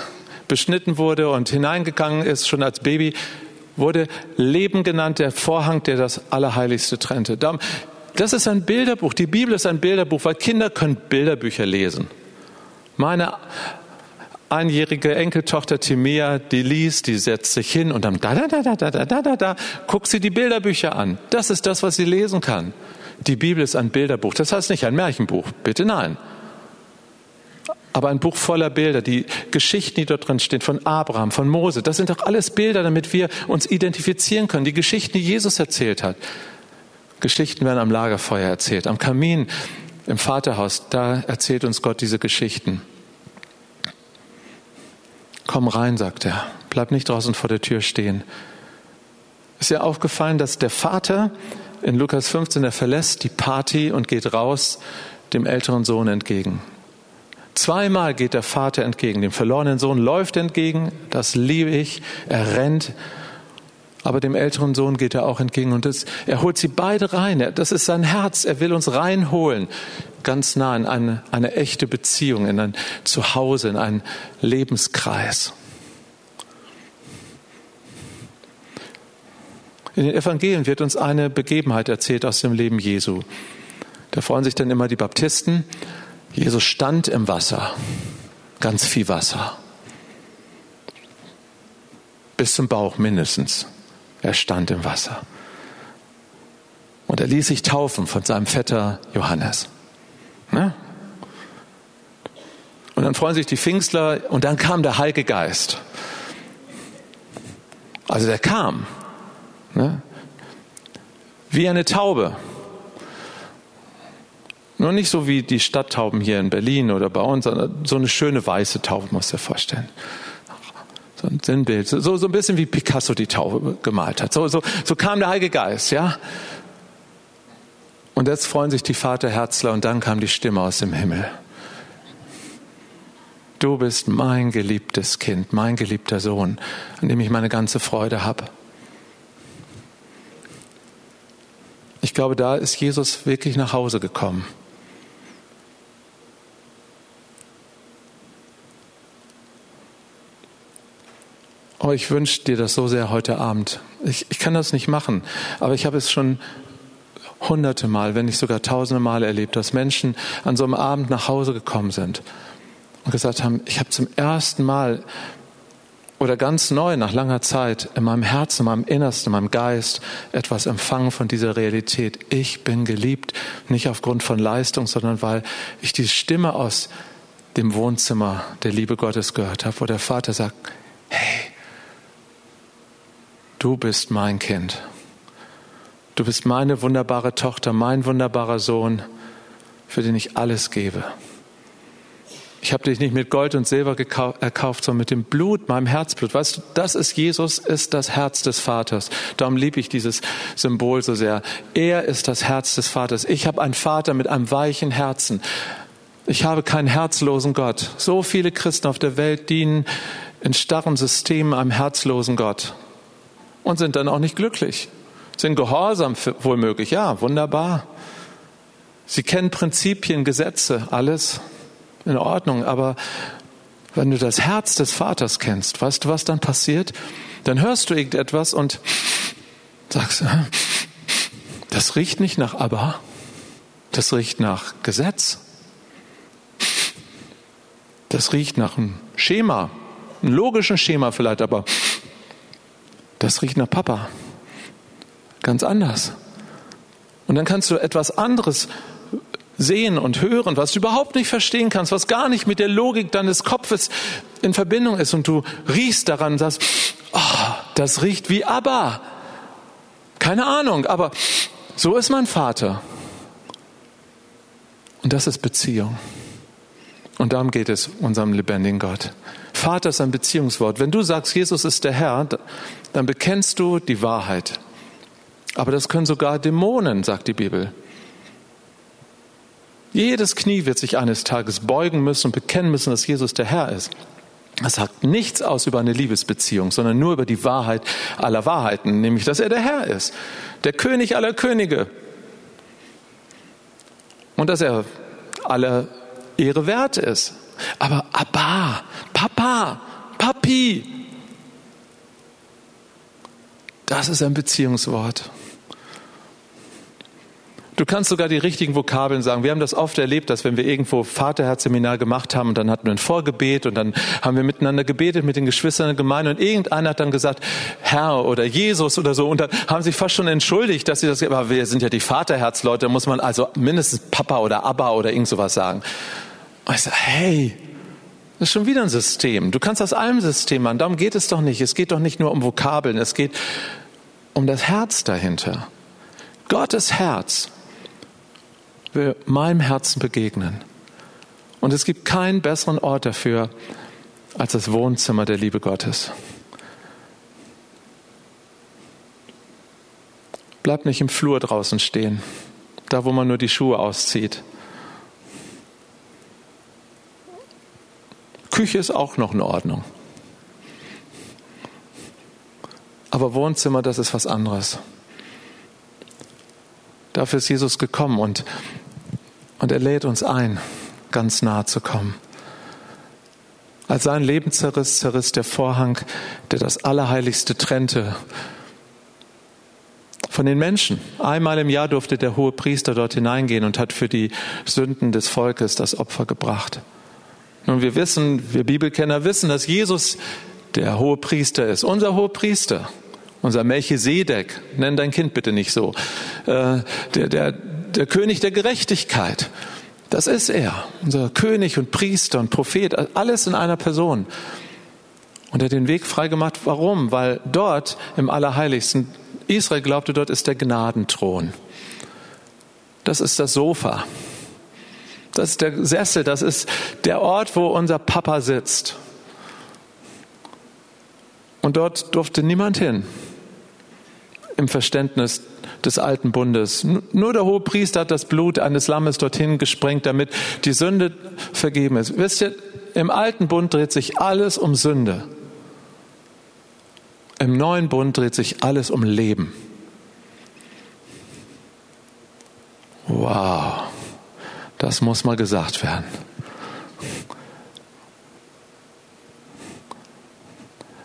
beschnitten wurde und hineingegangen ist, schon als Baby, wurde Leben genannt, der Vorhang, der das Allerheiligste trennte. Das ist ein Bilderbuch. Die Bibel ist ein Bilderbuch, weil Kinder können Bilderbücher lesen. Meine einjährige Enkeltochter Timea, die liest, die setzt sich hin und dann da, da, da, da, da, da, da, da, guckt sie die Bilderbücher an. Das ist das, was sie lesen kann. Die Bibel ist ein Bilderbuch. Das heißt nicht ein Märchenbuch. Bitte nein aber ein Buch voller Bilder, die Geschichten, die dort drin stehen, von Abraham, von Mose, das sind doch alles Bilder, damit wir uns identifizieren können. Die Geschichten, die Jesus erzählt hat. Geschichten werden am Lagerfeuer erzählt, am Kamin, im Vaterhaus, da erzählt uns Gott diese Geschichten. Komm rein, sagt er, bleib nicht draußen vor der Tür stehen. Ist ja aufgefallen, dass der Vater in Lukas 15, er verlässt die Party und geht raus dem älteren Sohn entgegen. Zweimal geht der Vater entgegen. Dem verlorenen Sohn läuft entgegen. Das liebe ich. Er rennt. Aber dem älteren Sohn geht er auch entgegen und das, er holt sie beide rein. Das ist sein Herz. Er will uns reinholen, ganz nah in eine, eine echte Beziehung, in ein Zuhause, in einen Lebenskreis. In den Evangelien wird uns eine Begebenheit erzählt aus dem Leben Jesu. Da freuen sich dann immer die Baptisten Jesus stand im Wasser, ganz viel Wasser, bis zum Bauch mindestens. Er stand im Wasser. Und er ließ sich taufen von seinem Vetter Johannes. Ne? Und dann freuen sich die Pfingstler und dann kam der Heilige Geist. Also der kam. Ne? Wie eine Taube. Nur nicht so wie die Stadttauben hier in Berlin oder bei uns, sondern so eine schöne weiße Taube, muss dir vorstellen. So ein Sinnbild. So, so ein bisschen wie Picasso die Taube gemalt hat. So, so, so kam der Heilige Geist, ja. Und jetzt freuen sich die Vaterherzler und dann kam die Stimme aus dem Himmel. Du bist mein geliebtes Kind, mein geliebter Sohn, an dem ich meine ganze Freude habe. Ich glaube, da ist Jesus wirklich nach Hause gekommen. Oh, ich wünsche dir das so sehr heute Abend. Ich, ich kann das nicht machen, aber ich habe es schon hunderte Mal, wenn nicht sogar tausende Mal erlebt, dass Menschen an so einem Abend nach Hause gekommen sind und gesagt haben, ich habe zum ersten Mal oder ganz neu nach langer Zeit in meinem Herzen, in meinem Innersten, in meinem Geist etwas empfangen von dieser Realität. Ich bin geliebt, nicht aufgrund von Leistung, sondern weil ich die Stimme aus dem Wohnzimmer der Liebe Gottes gehört habe, wo der Vater sagt, hey, du bist mein Kind. Du bist meine wunderbare Tochter, mein wunderbarer Sohn, für den ich alles gebe. Ich habe dich nicht mit Gold und Silber erkauft, sondern mit dem Blut, meinem Herzblut. Weißt du, das ist Jesus, ist das Herz des Vaters. Darum liebe ich dieses Symbol so sehr. Er ist das Herz des Vaters. Ich habe einen Vater mit einem weichen Herzen. Ich habe keinen herzlosen Gott. So viele Christen auf der Welt dienen in starren Systemen einem herzlosen Gott und sind dann auch nicht glücklich. Sind gehorsam wohl möglich, ja, wunderbar. Sie kennen Prinzipien, Gesetze, alles in Ordnung, aber wenn du das Herz des Vaters kennst, weißt du, was dann passiert? Dann hörst du irgendetwas und sagst, das riecht nicht nach Aber, das riecht nach Gesetz. Das riecht nach einem Schema, einem logischen Schema vielleicht, aber das riecht nach Papa. Ganz anders. Und dann kannst du etwas anderes sehen und hören, was du überhaupt nicht verstehen kannst, was gar nicht mit der Logik deines Kopfes in Verbindung ist. Und du riechst daran und sagst, oh, das riecht wie Abba. Keine Ahnung, aber so ist mein Vater. Und das ist Beziehung. Und darum geht es unserem lebendigen Gott. Vater ist ein Beziehungswort. Wenn du sagst, Jesus ist der Herr, dann bekennst du die Wahrheit. Aber das können sogar Dämonen, sagt die Bibel. Jedes Knie wird sich eines Tages beugen müssen und bekennen müssen, dass Jesus der Herr ist. Das sagt nichts aus über eine Liebesbeziehung, sondern nur über die Wahrheit aller Wahrheiten, nämlich dass er der Herr ist, der König aller Könige. Und dass er alle Ehre wert ist. Aber Abba, Papa, Papi, das ist ein Beziehungswort. Du kannst sogar die richtigen Vokabeln sagen. Wir haben das oft erlebt, dass wenn wir irgendwo Vaterherzseminar gemacht haben und dann hatten wir ein Vorgebet und dann haben wir miteinander gebetet mit den Geschwistern der Gemeinde und irgendeiner hat dann gesagt, Herr oder Jesus oder so und dann haben sie fast schon entschuldigt, dass sie das, aber wir sind ja die Vaterherzleute, da muss man also mindestens Papa oder Abba oder irgend sowas sagen. Und ich sage, hey, das ist schon wieder ein System. Du kannst aus allem System machen. Darum geht es doch nicht. Es geht doch nicht nur um Vokabeln. Es geht um das Herz dahinter. Gottes Herz will meinem Herzen begegnen. Und es gibt keinen besseren Ort dafür als das Wohnzimmer der Liebe Gottes. Bleib nicht im Flur draußen stehen, da wo man nur die Schuhe auszieht. Küche ist auch noch in Ordnung. Aber Wohnzimmer, das ist was anderes. Dafür ist Jesus gekommen und, und er lädt uns ein, ganz nahe zu kommen. Als sein Leben zerriss, zerriss der Vorhang, der das Allerheiligste trennte von den Menschen. Einmal im Jahr durfte der hohe Priester dort hineingehen und hat für die Sünden des Volkes das Opfer gebracht. Nun, wir wissen, wir Bibelkenner wissen, dass Jesus der hohe Priester ist, unser hoher Priester. Unser Melchisedek, nenn dein Kind bitte nicht so. Äh, der, der, der König der Gerechtigkeit. Das ist er. Unser König und Priester und Prophet. Alles in einer Person. Und er hat den Weg freigemacht. Warum? Weil dort im Allerheiligsten, Israel glaubte, dort ist der Gnadenthron. Das ist das Sofa. Das ist der Sessel. Das ist der Ort, wo unser Papa sitzt. Und dort durfte niemand hin im Verständnis des alten Bundes. Nur der hohe Priester hat das Blut eines Lammes dorthin gesprengt, damit die Sünde vergeben ist. Wisst ihr, im alten Bund dreht sich alles um Sünde. Im neuen Bund dreht sich alles um Leben. Wow, das muss mal gesagt werden.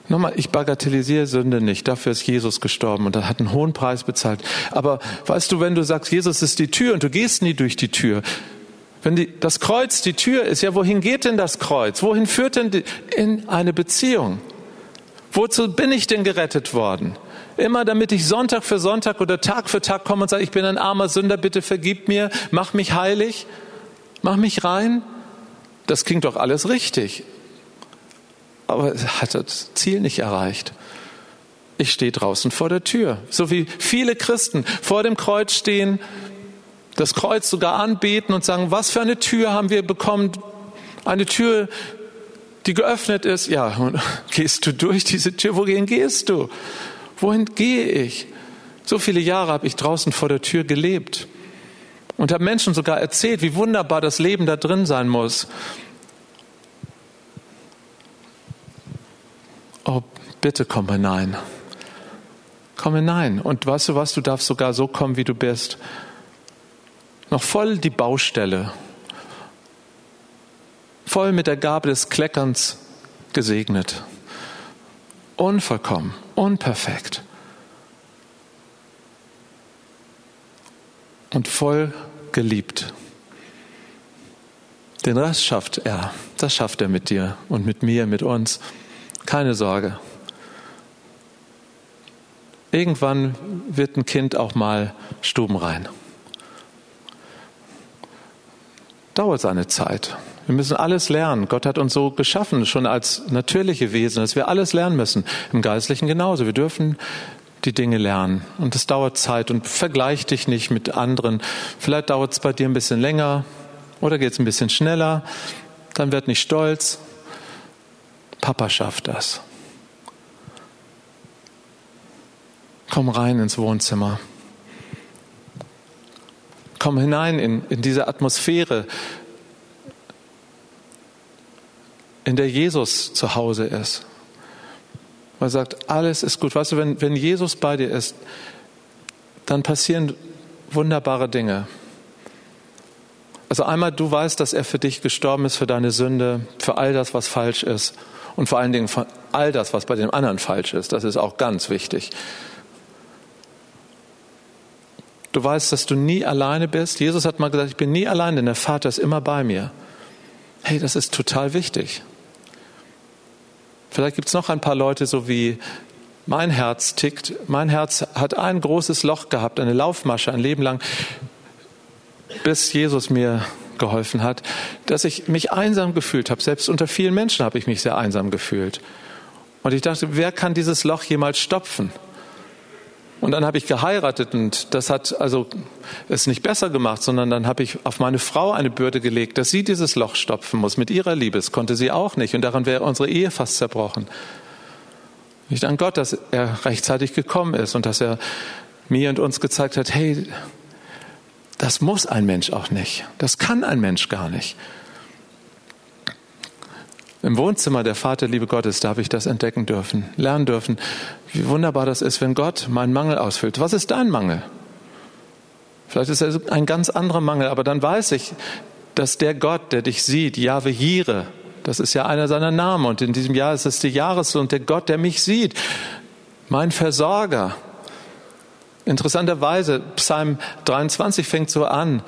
Nochmal, ich bagatellisiere Sünde nicht. Dafür ist Jesus gestorben und hat einen hohen Preis bezahlt. Aber weißt du, wenn du sagst, Jesus ist die Tür und du gehst nie durch die Tür, wenn die, das Kreuz die Tür ist, ja, wohin geht denn das Kreuz? Wohin führt denn die, in eine Beziehung? Wozu bin ich denn gerettet worden? Immer damit ich Sonntag für Sonntag oder Tag für Tag komme und sage, ich bin ein armer Sünder, bitte vergib mir, mach mich heilig, mach mich rein. Das klingt doch alles richtig aber es hat das Ziel nicht erreicht. Ich stehe draußen vor der Tür, so wie viele Christen vor dem Kreuz stehen, das Kreuz sogar anbeten und sagen, was für eine Tür haben wir bekommen? Eine Tür, die geöffnet ist. Ja, und gehst du durch diese Tür? Wohin gehst du? Wohin gehe ich? So viele Jahre habe ich draußen vor der Tür gelebt und habe Menschen sogar erzählt, wie wunderbar das Leben da drin sein muss. oh, bitte komm hinein. Komm hinein. Und weißt du was, du darfst sogar so kommen, wie du bist. Noch voll die Baustelle. Voll mit der Gabe des Kleckerns gesegnet. Unvollkommen, unperfekt. Und voll geliebt. Den Rest schafft er. Das schafft er mit dir und mit mir, mit uns. Keine Sorge. irgendwann wird ein Kind auch mal stubenrein. Dauert seine Zeit. Wir müssen alles lernen. Gott hat uns so geschaffen, schon als natürliche Wesen, dass wir alles lernen müssen. Im Geistlichen genauso. Wir dürfen die Dinge lernen. Und es dauert Zeit. Und vergleich dich nicht mit anderen. Vielleicht dauert es bei dir ein bisschen länger oder geht es ein bisschen schneller. Dann werd nicht stolz. Papa schafft das. Komm rein ins Wohnzimmer. Komm hinein in, in diese Atmosphäre, in der Jesus zu Hause ist. Man sagt, alles ist gut. Weißt du, wenn, wenn Jesus bei dir ist, dann passieren wunderbare Dinge. Also einmal, du weißt, dass er für dich gestorben ist, für deine Sünde, für all das, was falsch ist. Und vor allen Dingen für all das, was bei dem anderen falsch ist. Das ist auch ganz wichtig. Du weißt, dass du nie alleine bist. Jesus hat mal gesagt, ich bin nie allein, denn der Vater ist immer bei mir. Hey, das ist total wichtig. Vielleicht gibt es noch ein paar Leute, so wie mein Herz tickt. Mein Herz hat ein großes Loch gehabt, eine Laufmasche, ein Leben lang, bis Jesus mir geholfen hat, dass ich mich einsam gefühlt habe. Selbst unter vielen Menschen habe ich mich sehr einsam gefühlt. Und ich dachte, wer kann dieses Loch jemals stopfen? Und dann habe ich geheiratet und das hat also es nicht besser gemacht, sondern dann habe ich auf meine Frau eine Bürde gelegt, dass sie dieses Loch stopfen muss mit ihrer Liebe. Das konnte sie auch nicht und daran wäre unsere Ehe fast zerbrochen. Ich danke Gott, dass er rechtzeitig gekommen ist und dass er mir und uns gezeigt hat, hey, das muss ein Mensch auch nicht. Das kann ein Mensch gar nicht. Im Wohnzimmer der Vaterliebe Gottes darf ich das entdecken dürfen, lernen dürfen, wie wunderbar das ist, wenn Gott meinen Mangel ausfüllt. Was ist dein Mangel? Vielleicht ist es ein ganz anderer Mangel, aber dann weiß ich, dass der Gott, der dich sieht, Jahwe Jire, das ist ja einer seiner Namen und in diesem Jahr ist es die Jahreszeit der Gott, der mich sieht, mein Versorger. Interessanterweise, Psalm 23 fängt so an,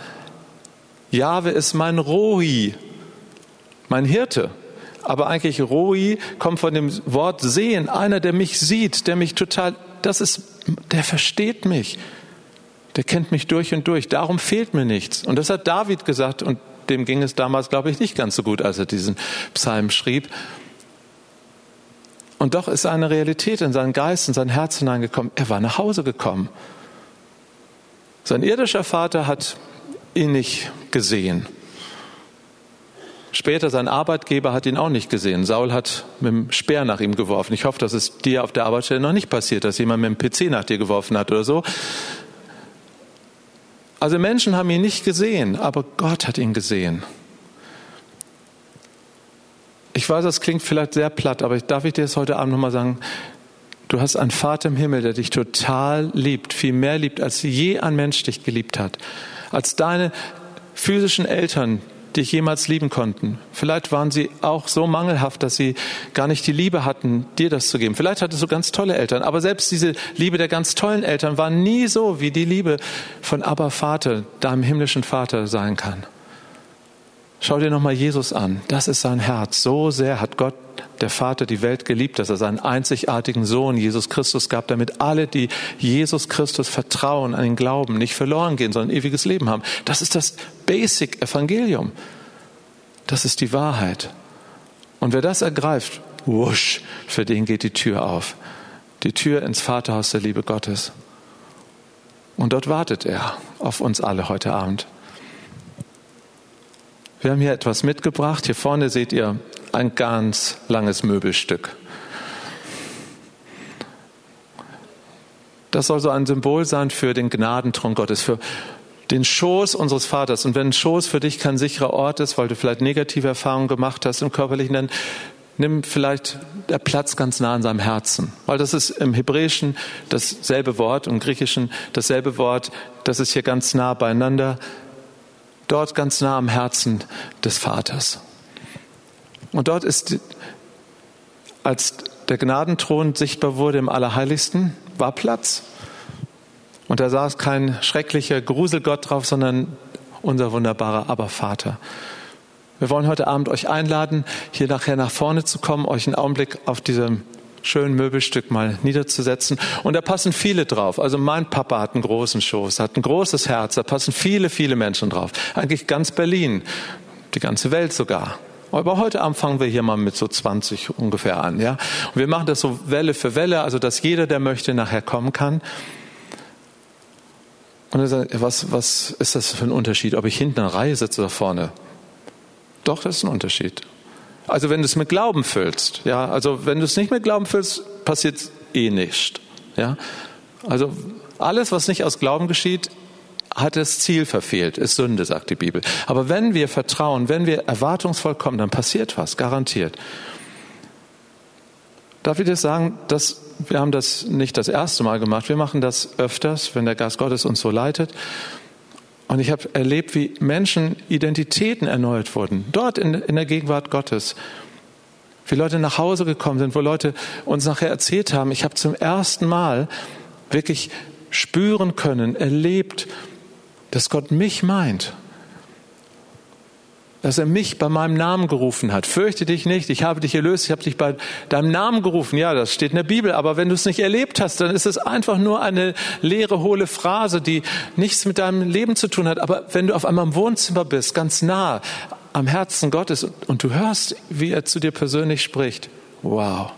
Jahwe ist mein Rohi, mein Hirte. Aber eigentlich Roi kommt von dem Wort sehen. Einer, der mich sieht, der mich total, das ist, der versteht mich. Der kennt mich durch und durch. Darum fehlt mir nichts. Und das hat David gesagt und dem ging es damals, glaube ich, nicht ganz so gut, als er diesen Psalm schrieb. Und doch ist eine Realität in seinen Geist, in sein Herz hineingekommen. Er war nach Hause gekommen. Sein irdischer Vater hat ihn nicht gesehen. Später sein Arbeitgeber hat ihn auch nicht gesehen. Saul hat mit dem Speer nach ihm geworfen. Ich hoffe, dass es dir auf der Arbeitsstelle noch nicht passiert, dass jemand mit dem PC nach dir geworfen hat oder so. Also Menschen haben ihn nicht gesehen, aber Gott hat ihn gesehen. Ich weiß, das klingt vielleicht sehr platt, aber darf ich dir das heute Abend nochmal sagen? Du hast einen Vater im Himmel, der dich total liebt, viel mehr liebt, als je ein Mensch dich geliebt hat. Als deine physischen Eltern dich jemals lieben konnten. Vielleicht waren sie auch so mangelhaft, dass sie gar nicht die Liebe hatten, dir das zu geben. Vielleicht hattest du ganz tolle Eltern, aber selbst diese Liebe der ganz tollen Eltern war nie so, wie die Liebe von Abba Vater, deinem himmlischen Vater sein kann. Schau dir nochmal Jesus an. Das ist sein Herz. So sehr hat Gott, der Vater, die Welt geliebt, dass er seinen einzigartigen Sohn, Jesus Christus, gab, damit alle, die Jesus Christus vertrauen, an ihn glauben, nicht verloren gehen, sondern ewiges Leben haben. Das ist das Basic Evangelium. Das ist die Wahrheit. Und wer das ergreift, wusch, für den geht die Tür auf. Die Tür ins Vaterhaus der Liebe Gottes. Und dort wartet er auf uns alle heute Abend. Wir haben hier etwas mitgebracht. Hier vorne seht ihr ein ganz langes Möbelstück. Das soll so ein Symbol sein für den Gnadenthron Gottes, für den Schoß unseres Vaters. Und wenn Schoß für dich kein sicherer Ort ist, weil du vielleicht negative Erfahrungen gemacht hast im körperlichen, dann nimm vielleicht der Platz ganz nah an seinem Herzen. Weil das ist im Hebräischen dasselbe Wort, im Griechischen dasselbe Wort, das ist hier ganz nah beieinander dort ganz nah am Herzen des Vaters. Und dort ist, als der Gnadenthron sichtbar wurde im Allerheiligsten, war Platz. Und da saß kein schrecklicher Gruselgott drauf, sondern unser wunderbarer Abervater. Wir wollen heute Abend euch einladen, hier nachher nach vorne zu kommen, euch einen Augenblick auf diese schön Möbelstück mal niederzusetzen. Und da passen viele drauf. Also mein Papa hat einen großen Schoß, hat ein großes Herz, da passen viele, viele Menschen drauf. Eigentlich ganz Berlin, die ganze Welt sogar. Aber heute Abend fangen wir hier mal mit so 20 ungefähr an, ja. Und wir machen das so Welle für Welle, also dass jeder, der möchte, nachher kommen kann. Und er sagt, was, was ist das für ein Unterschied, ob ich hinten in der Reihe sitze oder vorne? Doch, das ist ein Unterschied. Also wenn du es mit Glauben füllst, ja, also wenn du es nicht mit Glauben füllst, passiert eh nicht, ja. Also alles, was nicht aus Glauben geschieht, hat das Ziel verfehlt, ist Sünde, sagt die Bibel. Aber wenn wir vertrauen, wenn wir erwartungsvoll kommen, dann passiert was, garantiert. Darf ich dir sagen, dass wir haben das nicht das erste Mal gemacht, wir machen das öfters, wenn der Geist Gottes uns so leitet. Und ich habe erlebt, wie Menschen Identitäten erneuert wurden, dort in, in der Gegenwart Gottes. Wie Leute nach Hause gekommen sind, wo Leute uns nachher erzählt haben, ich habe zum ersten Mal wirklich spüren können, erlebt, dass Gott mich meint. Dass er mich bei meinem Namen gerufen hat. Fürchte dich nicht, ich habe dich erlöst, ich habe dich bei deinem Namen gerufen. Ja, das steht in der Bibel, aber wenn du es nicht erlebt hast, dann ist es einfach nur eine leere, hohle Phrase, die nichts mit deinem Leben zu tun hat. Aber wenn du auf einmal im Wohnzimmer bist, ganz nah am Herzen Gottes und du hörst, wie er zu dir persönlich spricht, wow.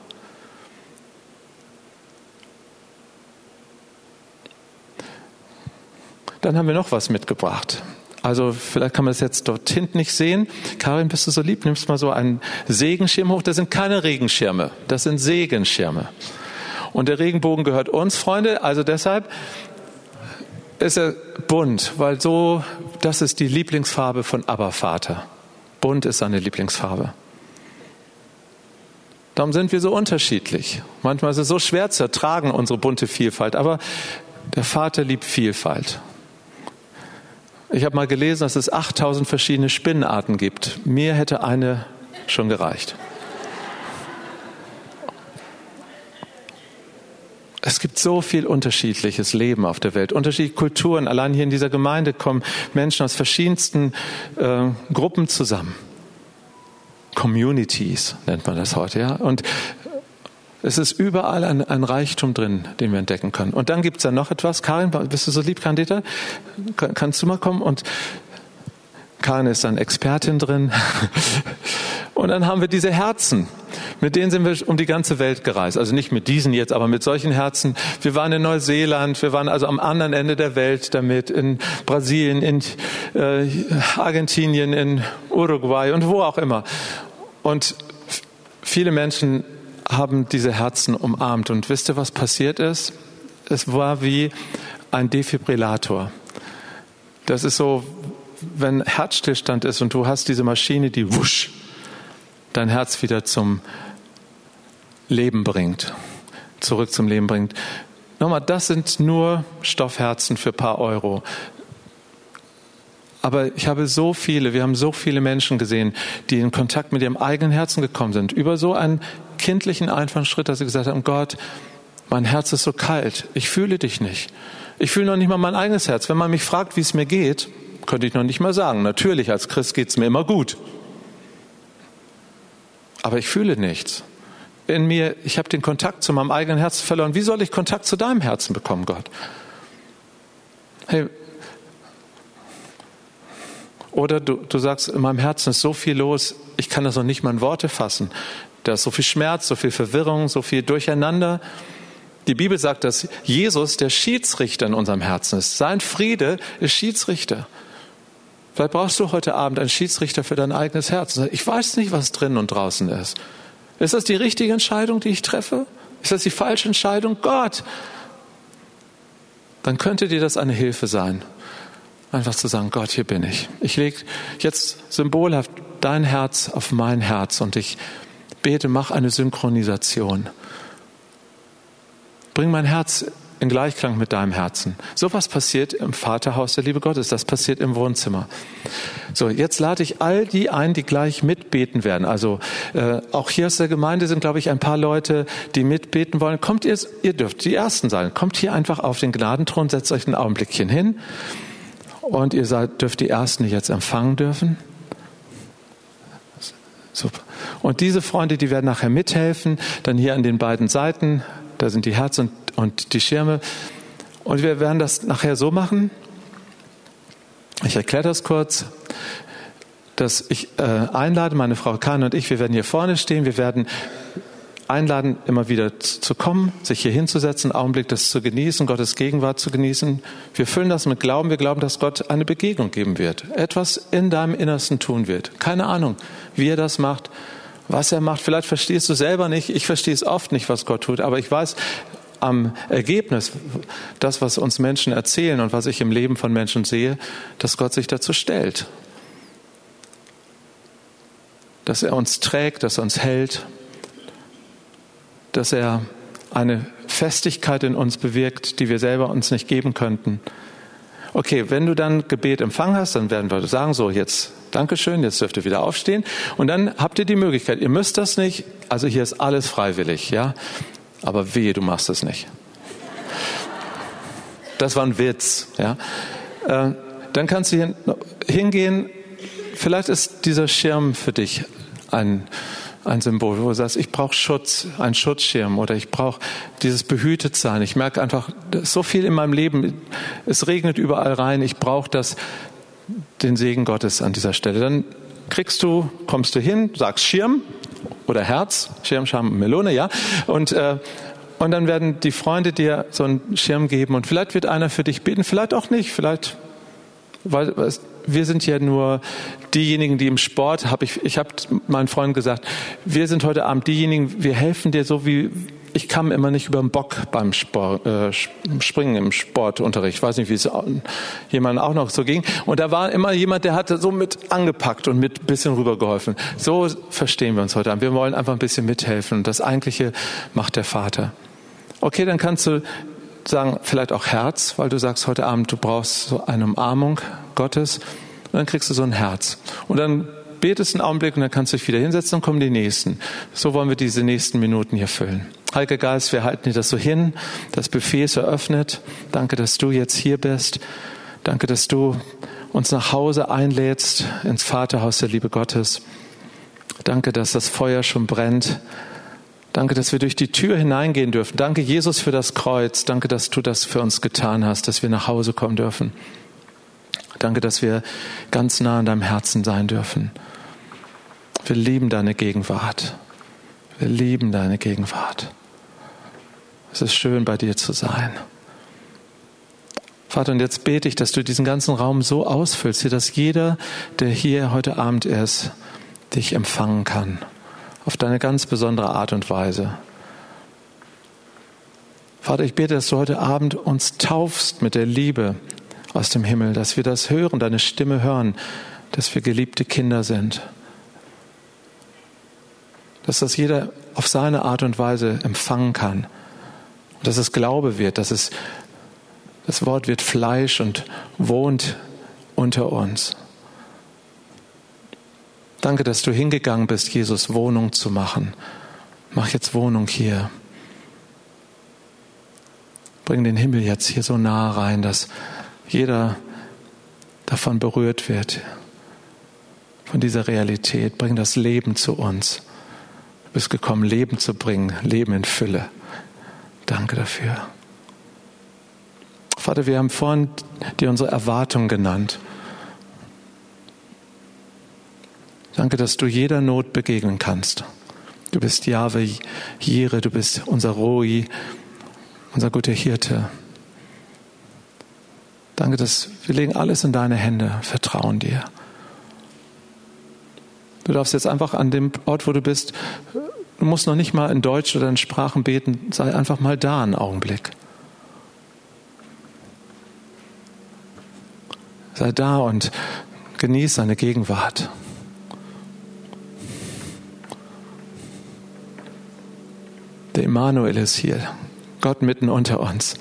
Dann haben wir noch was mitgebracht. Also vielleicht kann man das jetzt dort hinten nicht sehen. Karin, bist du so lieb? Nimmst mal so einen Segenschirm hoch. Das sind keine Regenschirme, das sind Segenschirme. Und der Regenbogen gehört uns, Freunde. Also deshalb ist er bunt, weil so, das ist die Lieblingsfarbe von Abba Vater. Bunt ist seine Lieblingsfarbe. Darum sind wir so unterschiedlich. Manchmal ist es so schwer zu ertragen, unsere bunte Vielfalt. Aber der Vater liebt Vielfalt. Ich habe mal gelesen, dass es 8000 verschiedene Spinnenarten gibt. Mir hätte eine schon gereicht. Es gibt so viel unterschiedliches Leben auf der Welt, unterschiedliche Kulturen. Allein hier in dieser Gemeinde kommen Menschen aus verschiedensten äh, Gruppen zusammen. Communities nennt man das heute, ja. Und es ist überall ein, ein, Reichtum drin, den wir entdecken können. Und dann gibt es ja noch etwas. Karin, bist du so lieb, Candida? Kannst du mal kommen? Und Karin ist dann Expertin drin. Und dann haben wir diese Herzen. Mit denen sind wir um die ganze Welt gereist. Also nicht mit diesen jetzt, aber mit solchen Herzen. Wir waren in Neuseeland, wir waren also am anderen Ende der Welt damit, in Brasilien, in äh, Argentinien, in Uruguay und wo auch immer. Und viele Menschen haben diese Herzen umarmt. Und wisst ihr, was passiert ist? Es war wie ein Defibrillator. Das ist so, wenn Herzstillstand ist und du hast diese Maschine, die wusch dein Herz wieder zum Leben bringt, zurück zum Leben bringt. Nochmal, das sind nur Stoffherzen für ein paar Euro. Aber ich habe so viele, wir haben so viele Menschen gesehen, die in Kontakt mit ihrem eigenen Herzen gekommen sind, über so einen kindlichen einfachen Schritt, dass sie gesagt haben, Gott, mein Herz ist so kalt, ich fühle dich nicht. Ich fühle noch nicht mal mein eigenes Herz. Wenn man mich fragt, wie es mir geht, könnte ich noch nicht mal sagen. Natürlich, als Christ geht es mir immer gut. Aber ich fühle nichts. In mir, ich habe den Kontakt zu meinem eigenen Herzen verloren. Wie soll ich Kontakt zu deinem Herzen bekommen, Gott? Hey, oder du, du sagst, in meinem Herzen ist so viel los, ich kann das noch nicht mal in Worte fassen. Da ist so viel Schmerz, so viel Verwirrung, so viel Durcheinander. Die Bibel sagt, dass Jesus der Schiedsrichter in unserem Herzen ist. Sein Friede ist Schiedsrichter. Vielleicht brauchst du heute Abend einen Schiedsrichter für dein eigenes Herz. Ich weiß nicht, was drin und draußen ist. Ist das die richtige Entscheidung, die ich treffe? Ist das die falsche Entscheidung? Gott! Dann könnte dir das eine Hilfe sein. Einfach zu sagen, Gott, hier bin ich. Ich lege jetzt symbolhaft dein Herz auf mein Herz und ich bete, mach eine Synchronisation. Bring mein Herz in Gleichklang mit deinem Herzen. So was passiert im Vaterhaus der Liebe Gottes, das passiert im Wohnzimmer. So, jetzt lade ich all die ein, die gleich mitbeten werden. Also äh, auch hier aus der Gemeinde sind, glaube ich, ein paar Leute, die mitbeten wollen. Kommt ihr, ihr dürft die Ersten sein. Kommt hier einfach auf den Gnadenthron, setzt euch ein Augenblickchen hin. Und ihr seid, dürft die Ersten, die jetzt empfangen dürfen. Super. Und diese Freunde, die werden nachher mithelfen, dann hier an den beiden Seiten, da sind die Herz und, und die Schirme. Und wir werden das nachher so machen. Ich erkläre das kurz dass ich äh, einlade, meine Frau Kahn und ich, wir werden hier vorne stehen, wir werden einladen, immer wieder zu kommen, sich hier hinzusetzen, einen Augenblick das zu genießen, Gottes Gegenwart zu genießen. Wir füllen das mit Glauben, wir glauben, dass Gott eine Begegnung geben wird, etwas in deinem Innersten tun wird. Keine Ahnung, wie er das macht, was er macht. Vielleicht verstehst du selber nicht, ich verstehe es oft nicht, was Gott tut, aber ich weiß, am Ergebnis, das, was uns Menschen erzählen und was ich im Leben von Menschen sehe, dass Gott sich dazu stellt dass er uns trägt, dass er uns hält, dass er eine Festigkeit in uns bewirkt, die wir selber uns nicht geben könnten. Okay, wenn du dann Gebet empfangen hast, dann werden wir sagen, so jetzt Dankeschön, jetzt dürft ihr wieder aufstehen. Und dann habt ihr die Möglichkeit, ihr müsst das nicht, also hier ist alles freiwillig, ja. Aber wehe, du machst es nicht. Das war ein Witz, ja. Äh, dann kannst du hingehen, vielleicht ist dieser Schirm für dich ein, ein Symbol, wo du sagst, ich brauche Schutz, einen Schutzschirm oder ich brauche dieses Behütetsein. Ich merke einfach, so viel in meinem Leben, es regnet überall rein, ich brauche den Segen Gottes an dieser Stelle. Dann kriegst du, kommst du hin, sagst Schirm oder Herz, Schirm, Scham, Melone, ja, und äh, und dann werden die Freunde dir so einen Schirm geben und vielleicht wird einer für dich beten, vielleicht auch nicht, vielleicht weil wir sind ja nur diejenigen, die im Sport, habe ich, ich habe meinen Freunden gesagt, wir sind heute Abend diejenigen, wir helfen dir so wie, ich kam immer nicht über den Bock beim Sport, äh, Springen im Sportunterricht. Ich weiß nicht, wie es jemandem auch noch so ging. Und da war immer jemand, der hatte so mit angepackt und mit bisschen rübergeholfen. So verstehen wir uns heute Abend. Wir wollen einfach ein bisschen mithelfen. Und das Eigentliche macht der Vater. Okay, dann kannst du sagen, vielleicht auch Herz, weil du sagst heute Abend, du brauchst so eine Umarmung Gottes. Und dann kriegst du so ein Herz. Und dann betest einen Augenblick und dann kannst du dich wieder hinsetzen und kommen die nächsten. So wollen wir diese nächsten Minuten hier füllen. Heiliger Geist, wir halten dir das so hin. Das Buffet ist eröffnet. Danke, dass du jetzt hier bist. Danke, dass du uns nach Hause einlädst ins Vaterhaus der Liebe Gottes. Danke, dass das Feuer schon brennt. Danke, dass wir durch die Tür hineingehen dürfen. Danke, Jesus, für das Kreuz. Danke, dass du das für uns getan hast, dass wir nach Hause kommen dürfen. Danke, dass wir ganz nah an deinem Herzen sein dürfen. Wir lieben deine Gegenwart. Wir lieben deine Gegenwart. Es ist schön, bei dir zu sein. Vater, und jetzt bete ich, dass du diesen ganzen Raum so ausfüllst, dass jeder, der hier heute Abend ist, dich empfangen kann auf deine ganz besondere Art und Weise. Vater, ich bete, dass du heute Abend uns taufst mit der Liebe aus dem Himmel, dass wir das hören, deine Stimme hören, dass wir geliebte Kinder sind. Dass das jeder auf seine Art und Weise empfangen kann. Dass es Glaube wird, dass es, das Wort wird Fleisch und wohnt unter uns. Danke, dass du hingegangen bist, Jesus Wohnung zu machen. Mach jetzt Wohnung hier. Bring den Himmel jetzt hier so nah rein, dass jeder davon berührt wird, von dieser Realität. Bring das Leben zu uns. Du bist gekommen, Leben zu bringen, Leben in Fülle. Danke dafür. Vater, wir haben vorhin dir unsere Erwartung genannt. Danke, dass du jeder Not begegnen kannst. Du bist Jahwe Jire, du bist unser Roi, unser guter Hirte. Danke, dass wir legen alles in deine Hände, vertrauen dir. Du darfst jetzt einfach an dem Ort, wo du bist, du musst noch nicht mal in Deutsch oder in Sprachen beten, sei einfach mal da einen Augenblick. Sei da und genieß seine Gegenwart. Der Immanuel ist hier, Gott mitten unter uns.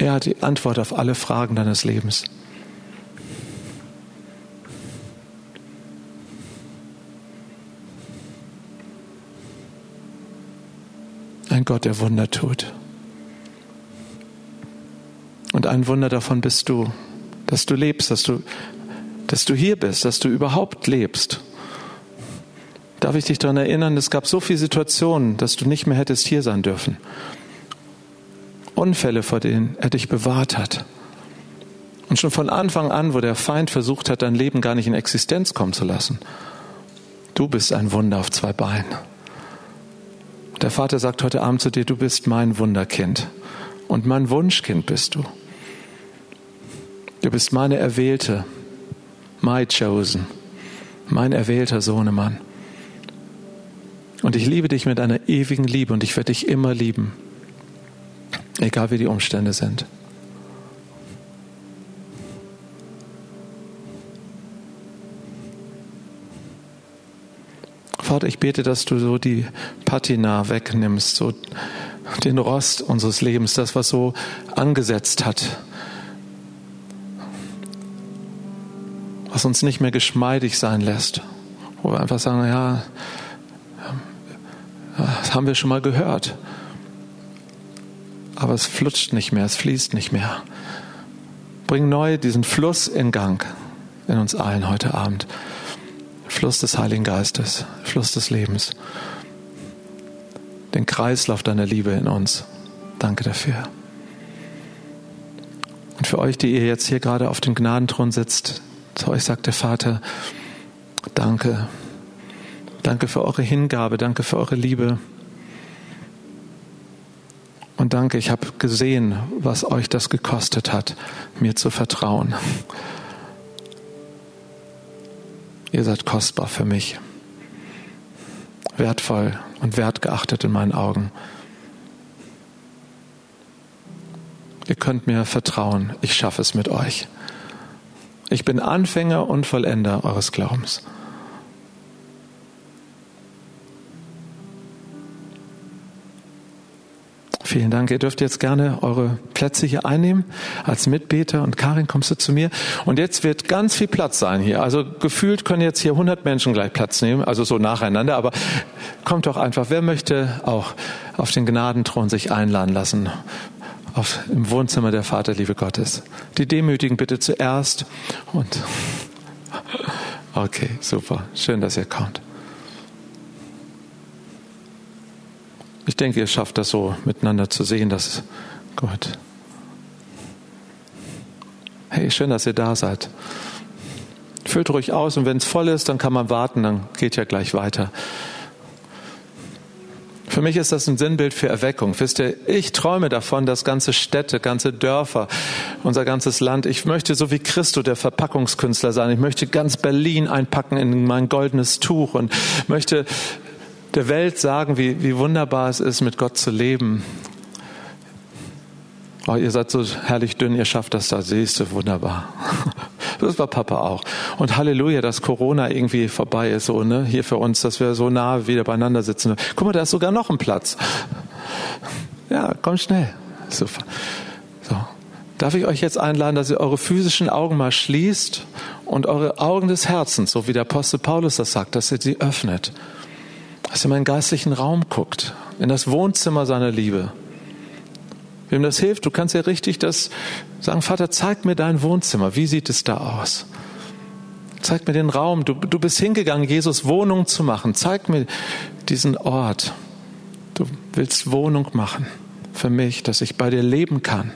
Er hat die Antwort auf alle Fragen deines Lebens. Ein Gott, der Wunder tut. Und ein Wunder davon bist du, dass du lebst, dass du, dass du hier bist, dass du überhaupt lebst. Darf ich dich daran erinnern, es gab so viele Situationen, dass du nicht mehr hättest hier sein dürfen. Unfälle, vor denen er dich bewahrt hat. Und schon von Anfang an, wo der Feind versucht hat, dein Leben gar nicht in Existenz kommen zu lassen. Du bist ein Wunder auf zwei Beinen. Der Vater sagt heute Abend zu dir, du bist mein Wunderkind und mein Wunschkind bist du. Du bist meine Erwählte, my chosen, mein erwählter Sohnemann. Und ich liebe dich mit einer ewigen Liebe und ich werde dich immer lieben, egal wie die Umstände sind. Vater, ich bete, dass du so die Patina wegnimmst, so den Rost unseres Lebens, das, was so angesetzt hat, was uns nicht mehr geschmeidig sein lässt, wo wir einfach sagen, ja, das haben wir schon mal gehört, aber es flutscht nicht mehr, es fließt nicht mehr. Bring neu diesen Fluss in Gang in uns allen heute Abend. Fluss des Heiligen Geistes, Fluss des Lebens, den Kreislauf deiner Liebe in uns. Danke dafür. Und für euch, die ihr jetzt hier gerade auf dem Gnadenthron sitzt, zu euch sagt der Vater, danke. Danke für eure Hingabe, danke für eure Liebe. Und danke, ich habe gesehen, was euch das gekostet hat, mir zu vertrauen. Ihr seid kostbar für mich, wertvoll und wertgeachtet in meinen Augen. Ihr könnt mir vertrauen, ich schaffe es mit euch. Ich bin Anfänger und Vollender eures Glaubens. Vielen Dank. Ihr dürft jetzt gerne eure Plätze hier einnehmen als Mitbeter und Karin kommst du zu mir. Und jetzt wird ganz viel Platz sein hier. Also gefühlt können jetzt hier 100 Menschen gleich Platz nehmen, also so nacheinander. Aber kommt doch einfach. Wer möchte auch auf den Gnadenthron sich einladen lassen? Auf, Im Wohnzimmer der Vaterliebe Gottes. Die Demütigen bitte zuerst und okay, super. Schön, dass ihr kommt. Ich denke, ihr schafft das so miteinander zu sehen, dass Gott. Hey, schön, dass ihr da seid. Füllt ruhig aus und wenn es voll ist, dann kann man warten, dann geht ja gleich weiter. Für mich ist das ein Sinnbild für Erweckung. Wisst ihr, ich träume davon, dass ganze Städte, ganze Dörfer, unser ganzes Land, ich möchte so wie Christo der Verpackungskünstler sein. Ich möchte ganz Berlin einpacken in mein goldenes Tuch und möchte der Welt sagen, wie, wie wunderbar es ist, mit Gott zu leben. Oh, ihr seid so herrlich dünn, ihr schafft das da, siehst du, wunderbar. Das war Papa auch. Und Halleluja, dass Corona irgendwie vorbei ist, so, ne, hier für uns, dass wir so nah wieder beieinander sitzen. Guck mal, da ist sogar noch ein Platz. Ja, komm schnell. Super. So. Darf ich euch jetzt einladen, dass ihr eure physischen Augen mal schließt und eure Augen des Herzens, so wie der Apostel Paulus das sagt, dass ihr sie öffnet dass er in meinen geistlichen Raum guckt, in das Wohnzimmer seiner Liebe. Wem das hilft, du kannst ja richtig das sagen, Vater, zeig mir dein Wohnzimmer. Wie sieht es da aus? Zeig mir den Raum. Du, du bist hingegangen, Jesus Wohnung zu machen. Zeig mir diesen Ort. Du willst Wohnung machen für mich, dass ich bei dir leben kann.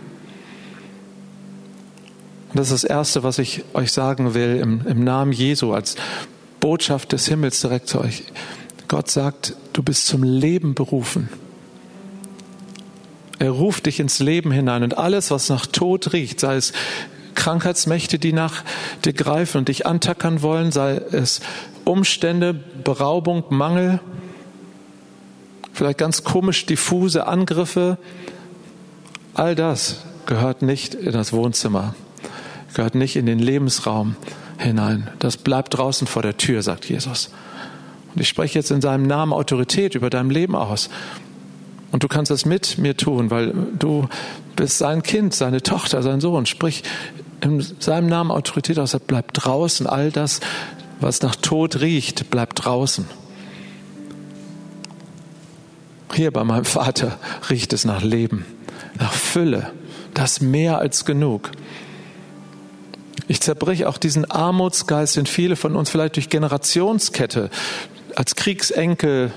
Und das ist das Erste, was ich euch sagen will im, im Namen Jesu als Botschaft des Himmels direkt zu euch. Gott sagt, du bist zum Leben berufen. Er ruft dich ins Leben hinein und alles, was nach Tod riecht, sei es Krankheitsmächte, die nach dir greifen und dich antackern wollen, sei es Umstände, Beraubung, Mangel, vielleicht ganz komisch diffuse Angriffe, all das gehört nicht in das Wohnzimmer, gehört nicht in den Lebensraum hinein. Das bleibt draußen vor der Tür, sagt Jesus. Und ich spreche jetzt in seinem Namen Autorität über dein Leben aus. Und du kannst das mit mir tun, weil du bist sein Kind, seine Tochter, sein Sohn. Sprich in seinem Namen Autorität aus. Bleib draußen. All das, was nach Tod riecht, bleibt draußen. Hier bei meinem Vater riecht es nach Leben, nach Fülle. Das mehr als genug. Ich zerbrich auch diesen Armutsgeist, den viele von uns vielleicht durch Generationskette als Kriegsenkel,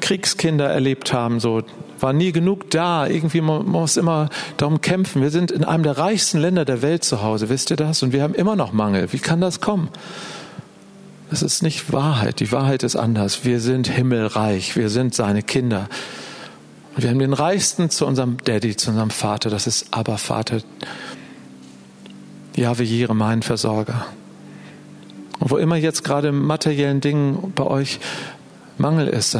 Kriegskinder erlebt haben, so war nie genug da. Irgendwie man muss immer darum kämpfen. Wir sind in einem der reichsten Länder der Welt zu Hause, wisst ihr das? Und wir haben immer noch Mangel. Wie kann das kommen? Das ist nicht Wahrheit. Die Wahrheit ist anders. Wir sind himmelreich. Wir sind seine Kinder. Und wir haben den Reichsten zu unserem Daddy, zu unserem Vater. Das ist aber Vater. Jahwe Jire, mein Versorger. Und wo immer jetzt gerade im materiellen Dingen bei euch Mangel ist,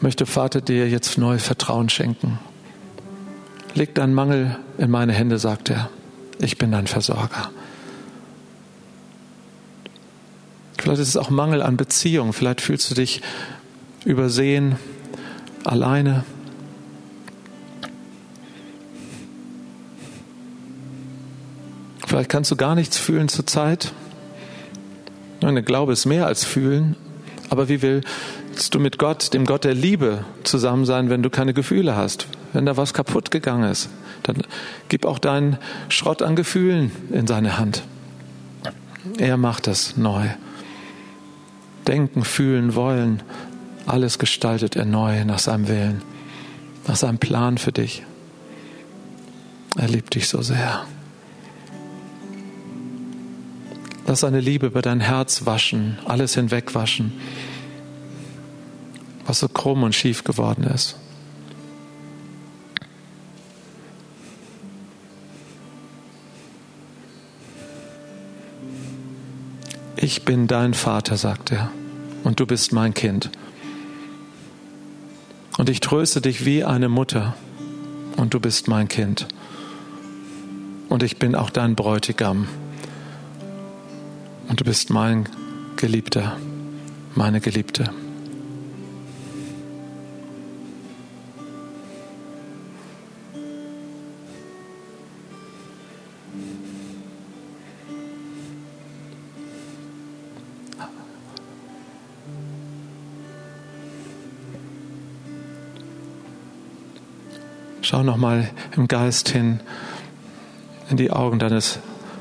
möchte Vater dir jetzt neu Vertrauen schenken. Leg deinen Mangel in meine Hände, sagt er. Ich bin dein Versorger. Vielleicht ist es auch Mangel an Beziehung. Vielleicht fühlst du dich übersehen, alleine. Vielleicht kannst du gar nichts fühlen zur Nein, der Glaube ist mehr als fühlen. Aber wie willst du mit Gott, dem Gott der Liebe, zusammen sein, wenn du keine Gefühle hast? Wenn da was kaputt gegangen ist, dann gib auch deinen Schrott an Gefühlen in seine Hand. Er macht es neu. Denken, fühlen, wollen, alles gestaltet er neu nach seinem Willen, nach seinem Plan für dich. Er liebt dich so sehr. Lass seine Liebe über dein Herz waschen, alles hinwegwaschen, was so krumm und schief geworden ist. Ich bin dein Vater, sagt er, und du bist mein Kind. Und ich tröste dich wie eine Mutter, und du bist mein Kind. Und ich bin auch dein Bräutigam und du bist mein Geliebter, meine Geliebte. Schau nochmal im Geist hin in die Augen deines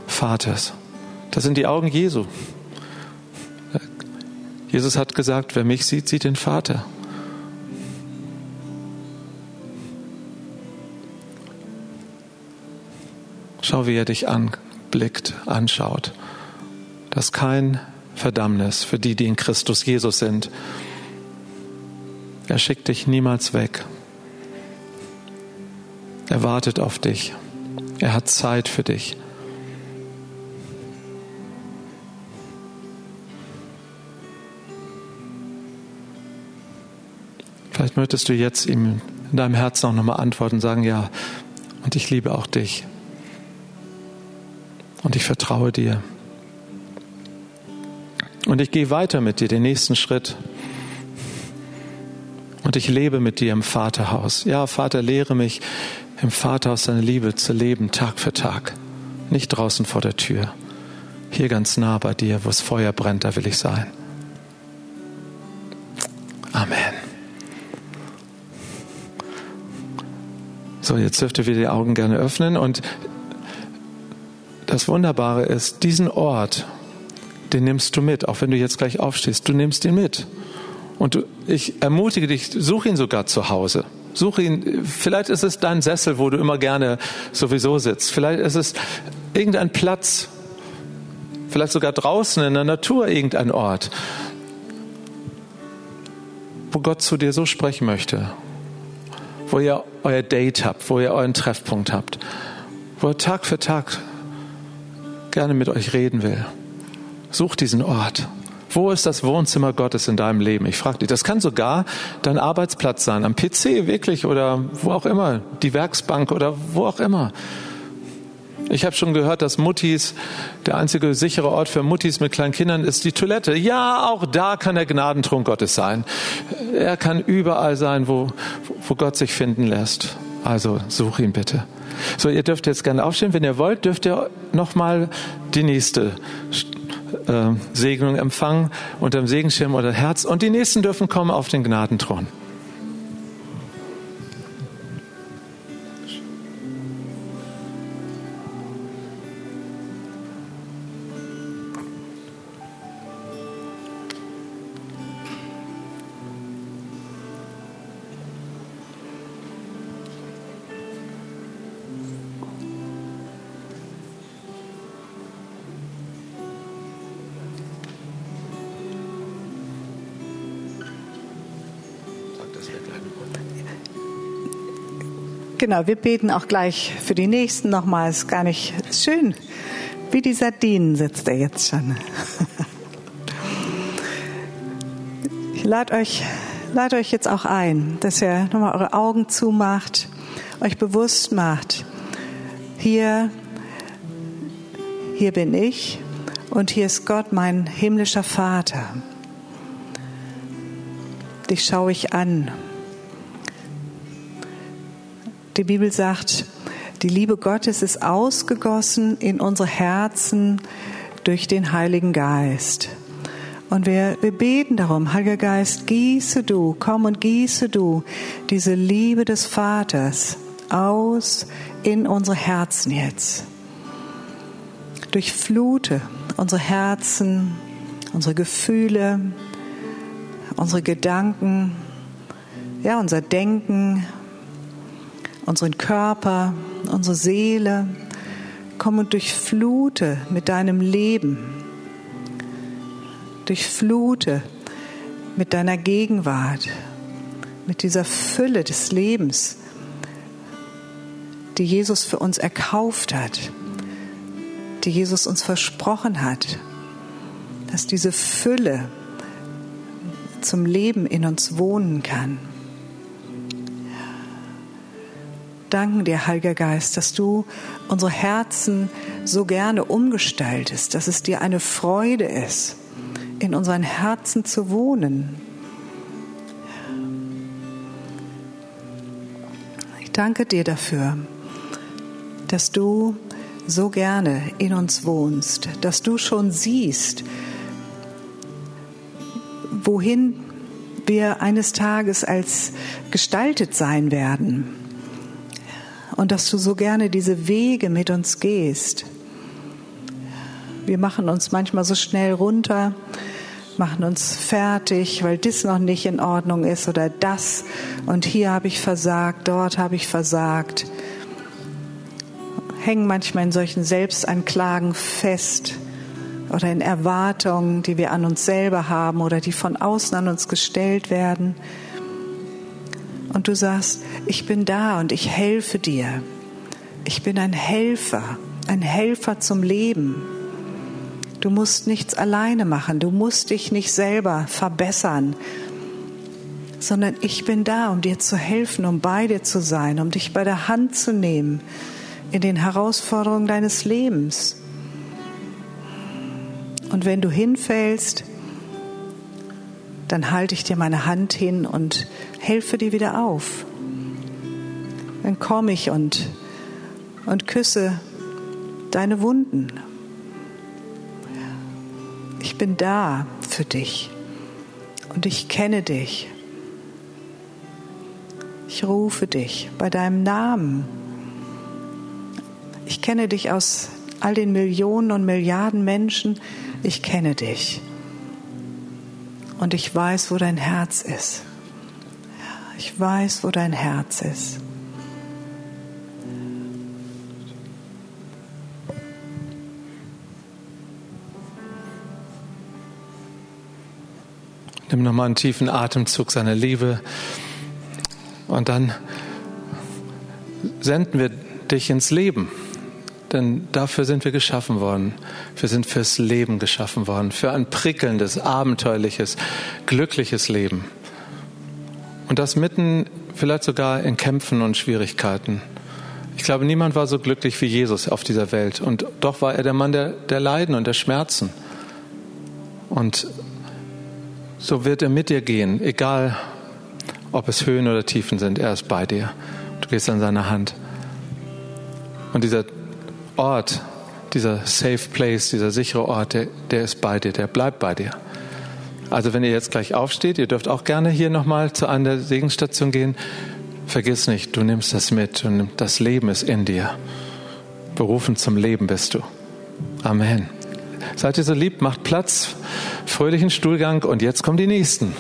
Vaters. Das sind die Augen Jesu. Jesus hat gesagt, wer mich sieht, sieht den Vater. Schau, wie er dich anblickt, anschaut. Das ist kein Verdammnis für die, die in Christus Jesus sind. Er schickt dich niemals weg. Er wartet auf dich. Er hat Zeit für dich. Vielleicht möchtest du jetzt ihm in deinem Herzen auch nochmal antworten und sagen, ja, und ich liebe auch dich. Und ich vertraue dir. Und ich gehe weiter mit dir, den nächsten Schritt. Und ich lebe mit dir im Vaterhaus. Ja, Vater, lehre mich im Vaterhaus deine Liebe zu leben, Tag für Tag. Nicht draußen vor der Tür. Hier ganz nah bei dir, wo es Feuer brennt, da will ich sein. Amen. So, jetzt dürft ihr wieder die Augen gerne öffnen. Und das Wunderbare ist, diesen Ort, den nimmst du mit, auch wenn du jetzt gleich aufstehst. Du nimmst ihn mit. Und du, ich ermutige dich, such ihn sogar zu Hause. Such ihn, vielleicht ist es dein Sessel, wo du immer gerne sowieso sitzt. Vielleicht ist es irgendein Platz, vielleicht sogar draußen in der Natur irgendein Ort, wo Gott zu dir so sprechen möchte wo ihr euer Date habt, wo ihr euren Treffpunkt habt, wo er Tag für Tag gerne mit euch reden will. Sucht diesen Ort. Wo ist das Wohnzimmer Gottes in deinem Leben? Ich frage dich. Das kann sogar dein Arbeitsplatz sein, am PC wirklich oder wo auch immer, die Werksbank oder wo auch immer. Ich habe schon gehört, dass Muttis, der einzige sichere Ort für Muttis mit kleinen Kindern ist die Toilette. Ja, auch da kann der Gnadentrunk Gottes sein. Er kann überall sein, wo, wo Gott sich finden lässt. Also such ihn bitte. So, ihr dürft jetzt gerne aufstehen. Wenn ihr wollt, dürft ihr nochmal die nächste äh, Segnung empfangen unter dem Segenschirm oder Herz. Und die nächsten dürfen kommen auf den Gnadenthron. Genau, wir beten auch gleich für die Nächsten nochmal. Ist gar nicht schön. Wie die Sardinen sitzt er jetzt schon. Ich lade euch, lade euch jetzt auch ein, dass ihr nochmal eure Augen zumacht, euch bewusst macht, hier, hier bin ich und hier ist Gott, mein himmlischer Vater. Dich schaue ich an. Die Bibel sagt, die Liebe Gottes ist ausgegossen in unsere Herzen durch den Heiligen Geist. Und wir, wir beten darum, Heiliger Geist, gieße du, komm und gieße du diese Liebe des Vaters aus in unsere Herzen jetzt. Durchflute unsere Herzen, unsere Gefühle, unsere Gedanken, ja, unser Denken, unseren Körper, unsere Seele. Komm und durchflute mit deinem Leben. Durchflute mit deiner Gegenwart, mit dieser Fülle des Lebens, die Jesus für uns erkauft hat, die Jesus uns versprochen hat, dass diese Fülle zum Leben in uns wohnen kann. Danken dir, Heiliger Geist, dass du unsere Herzen so gerne umgestaltest, dass es dir eine Freude ist, in unseren Herzen zu wohnen. Ich danke dir dafür, dass du so gerne in uns wohnst, dass du schon siehst, wohin wir eines Tages als gestaltet sein werden und dass du so gerne diese Wege mit uns gehst. Wir machen uns manchmal so schnell runter, machen uns fertig, weil das noch nicht in Ordnung ist oder das und hier habe ich versagt, dort habe ich versagt. Hängen manchmal in solchen Selbstanklagen fest oder in Erwartungen, die wir an uns selber haben oder die von außen an uns gestellt werden und du sagst, ich bin da und ich helfe dir. Ich bin ein Helfer, ein Helfer zum Leben. Du musst nichts alleine machen, du musst dich nicht selber verbessern, sondern ich bin da, um dir zu helfen, um bei dir zu sein, um dich bei der Hand zu nehmen in den Herausforderungen deines Lebens. Und wenn du hinfällst, dann halte ich dir meine Hand hin und helfe dir wieder auf. Dann komme ich und, und küsse deine Wunden. Ich bin da für dich und ich kenne dich. Ich rufe dich bei deinem Namen. Ich kenne dich aus all den Millionen und Milliarden Menschen. Ich kenne dich und ich weiß, wo dein Herz ist. Ich weiß, wo dein Herz ist. Nimm nochmal einen tiefen Atemzug seiner Liebe und dann senden wir dich ins Leben. Denn dafür sind wir geschaffen worden. Wir sind fürs Leben geschaffen worden, für ein prickelndes, abenteuerliches, glückliches Leben. Und das mitten vielleicht sogar in Kämpfen und Schwierigkeiten. Ich glaube, niemand war so glücklich wie Jesus auf dieser Welt. Und doch war er der Mann der, der Leiden und der Schmerzen. Und so wird er mit dir gehen, egal ob es Höhen oder Tiefen sind. Er ist bei dir. Du gehst an seiner Hand. Und dieser Ort, dieser safe place, dieser sichere Ort, der, der ist bei dir, der bleibt bei dir. Also wenn ihr jetzt gleich aufsteht, ihr dürft auch gerne hier nochmal zu einer Segenstation gehen. Vergiss nicht, du nimmst das mit und das Leben ist in dir. Berufen zum Leben bist du. Amen. Seid ihr so lieb, macht Platz, fröhlichen Stuhlgang und jetzt kommen die Nächsten.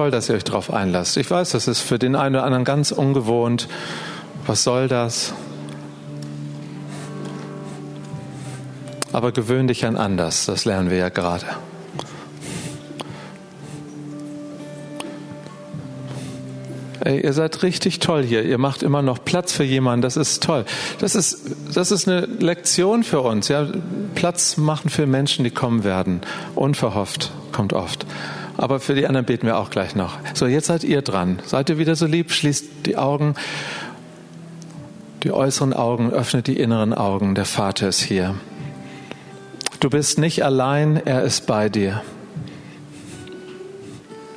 Toll, dass ihr euch darauf einlasst. Ich weiß, das ist für den einen oder anderen ganz ungewohnt. Was soll das? Aber gewöhn dich an anders, das lernen wir ja gerade. Ey, ihr seid richtig toll hier. Ihr macht immer noch Platz für jemanden. Das ist toll. Das ist, das ist eine Lektion für uns. Ja, Platz machen für Menschen, die kommen werden. Unverhofft kommt oft. Aber für die anderen beten wir auch gleich noch. So, jetzt seid ihr dran. Seid ihr wieder so lieb? Schließt die Augen, die äußeren Augen, öffnet die inneren Augen. Der Vater ist hier. Du bist nicht allein, er ist bei dir.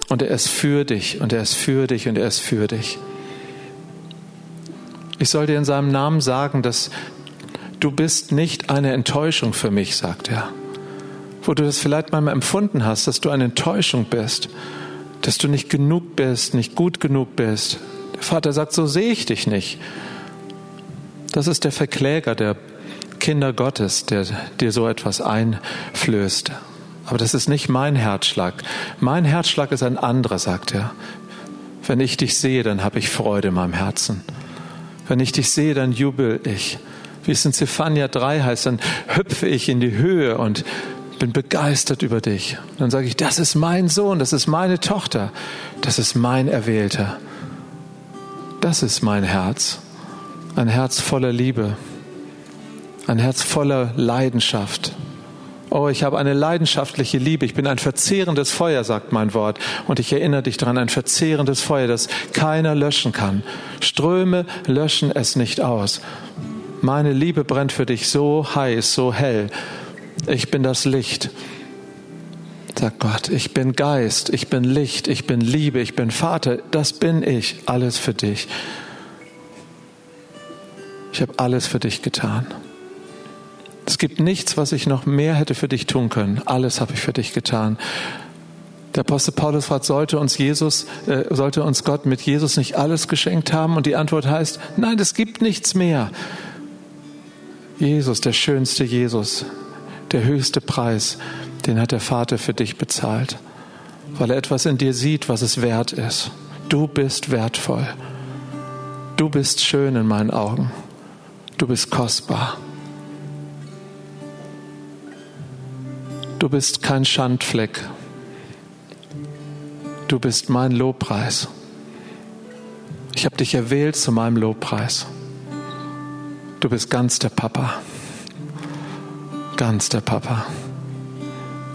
Und er ist für dich und er ist für dich und er ist für dich. Ich soll dir in seinem Namen sagen, dass du bist nicht eine Enttäuschung für mich, sagt er. Wo du das vielleicht manchmal empfunden hast, dass du eine Enttäuschung bist, dass du nicht genug bist, nicht gut genug bist. Der Vater sagt, so sehe ich dich nicht. Das ist der Verkläger der Kinder Gottes, der dir so etwas einflößt. Aber das ist nicht mein Herzschlag. Mein Herzschlag ist ein anderer, sagt er. Wenn ich dich sehe, dann habe ich Freude in meinem Herzen. Wenn ich dich sehe, dann jubel ich. Wie es in Zephania 3 heißt, dann hüpfe ich in die Höhe und bin begeistert über dich. dann sage ich, das ist mein Sohn, das ist meine Tochter, das ist mein Erwählter. Das ist mein Herz. Ein Herz voller Liebe. Ein Herz voller Leidenschaft. Oh, ich habe eine leidenschaftliche Liebe. Ich bin ein verzehrendes Feuer, sagt mein Wort. Und ich erinnere dich daran, ein verzehrendes Feuer, das keiner löschen kann. Ströme löschen es nicht aus. Meine Liebe brennt für dich so heiß, so hell. Ich bin das Licht. Sagt Gott, ich bin Geist, ich bin Licht, ich bin Liebe, ich bin Vater. Das bin ich. Alles für dich. Ich habe alles für dich getan. Es gibt nichts, was ich noch mehr hätte für dich tun können. Alles habe ich für dich getan. Der Apostel Paulus fragt, sollte uns Jesus, äh, sollte uns Gott mit Jesus nicht alles geschenkt haben? Und die Antwort heißt, nein, es gibt nichts mehr. Jesus, der schönste Jesus, der höchste Preis, den hat der Vater für dich bezahlt, weil er etwas in dir sieht, was es wert ist. Du bist wertvoll. Du bist schön in meinen Augen. Du bist kostbar. Du bist kein Schandfleck. Du bist mein Lobpreis. Ich habe dich erwählt zu meinem Lobpreis. Du bist ganz der Papa. Ganz der Papa.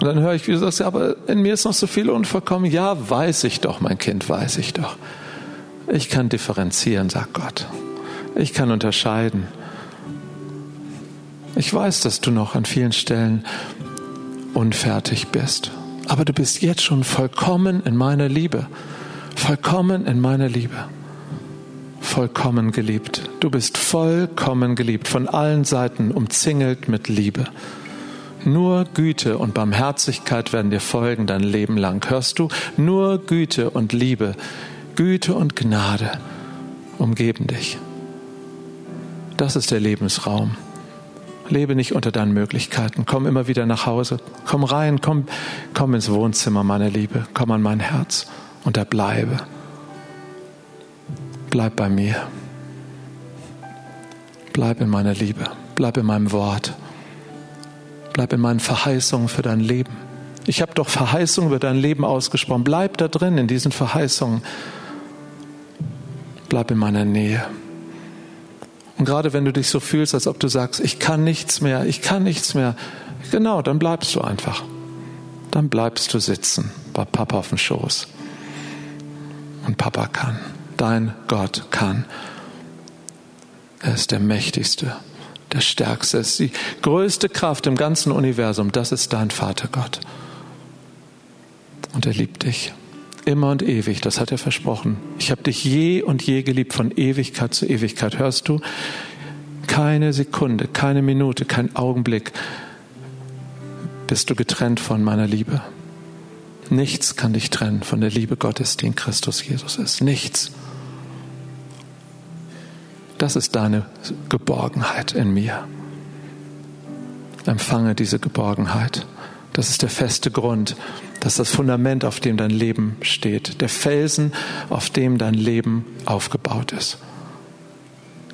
Und dann höre ich, wie du sagst, ja, aber in mir ist noch so viel unvollkommen. Ja, weiß ich doch, mein Kind, weiß ich doch. Ich kann differenzieren, sagt Gott. Ich kann unterscheiden. Ich weiß, dass du noch an vielen Stellen unfertig bist. Aber du bist jetzt schon vollkommen in meiner Liebe. Vollkommen in meiner Liebe. Vollkommen geliebt. Du bist vollkommen geliebt, von allen Seiten umzingelt mit Liebe. Nur Güte und Barmherzigkeit werden dir folgen dein Leben lang. Hörst du? Nur Güte und Liebe, Güte und Gnade umgeben dich. Das ist der Lebensraum. Lebe nicht unter deinen Möglichkeiten. Komm immer wieder nach Hause. Komm rein, komm, komm ins Wohnzimmer, meine Liebe. Komm an mein Herz und da bleibe. Bleib bei mir. Bleib in meiner Liebe. Bleib in meinem Wort. Bleib in meinen Verheißungen für dein Leben. Ich habe doch Verheißungen über dein Leben ausgesprochen. Bleib da drin in diesen Verheißungen. Bleib in meiner Nähe. Und gerade wenn du dich so fühlst, als ob du sagst, ich kann nichts mehr, ich kann nichts mehr, genau, dann bleibst du einfach. Dann bleibst du sitzen bei Papa auf dem Schoß. Und Papa kann. Dein Gott kann. Er ist der Mächtigste, der Stärkste, ist die größte Kraft im ganzen Universum. Das ist dein Vater Gott. Und er liebt dich immer und ewig, das hat er versprochen. Ich habe dich je und je geliebt, von Ewigkeit zu Ewigkeit. Hörst du? Keine Sekunde, keine Minute, kein Augenblick bist du getrennt von meiner Liebe. Nichts kann dich trennen von der Liebe Gottes, die in Christus Jesus ist. Nichts. Das ist deine Geborgenheit in mir. Empfange diese Geborgenheit. Das ist der feste Grund, das ist das Fundament, auf dem dein Leben steht. Der Felsen, auf dem dein Leben aufgebaut ist.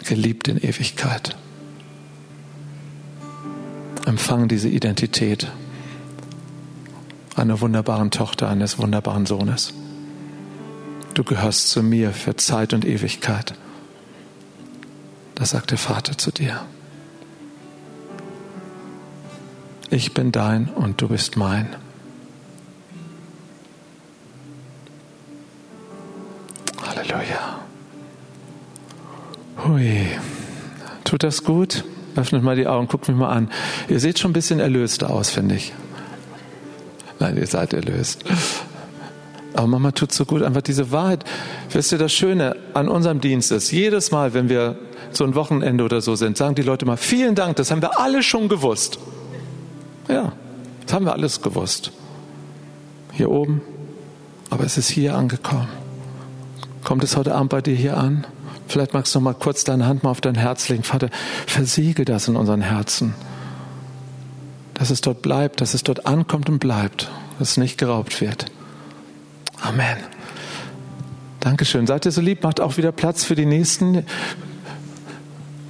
Geliebt in Ewigkeit. Empfang diese Identität einer wunderbaren Tochter, eines wunderbaren Sohnes. Du gehörst zu mir für Zeit und Ewigkeit. Das sagt der Vater zu dir. Ich bin dein und du bist mein. Halleluja. Hui. Tut das gut? Öffnet mal die Augen, guckt mich mal an. Ihr seht schon ein bisschen erlöst aus, finde ich. Nein, ihr seid erlöst. Aber Mama tut so gut, einfach diese Wahrheit. Wisst ihr, das Schöne an unserem Dienst ist, jedes Mal, wenn wir so ein Wochenende oder so sind, sagen die Leute mal, vielen Dank, das haben wir alle schon gewusst. Ja, das haben wir alles gewusst. Hier oben, aber es ist hier angekommen. Kommt es heute Abend bei dir hier an? Vielleicht magst du noch mal kurz deine Hand mal auf dein Herz legen. Vater, versiegel das in unseren Herzen. Dass es dort bleibt, dass es dort ankommt und bleibt, dass es nicht geraubt wird. Amen. Dankeschön. Seid ihr so lieb, macht auch wieder Platz für die Nächsten.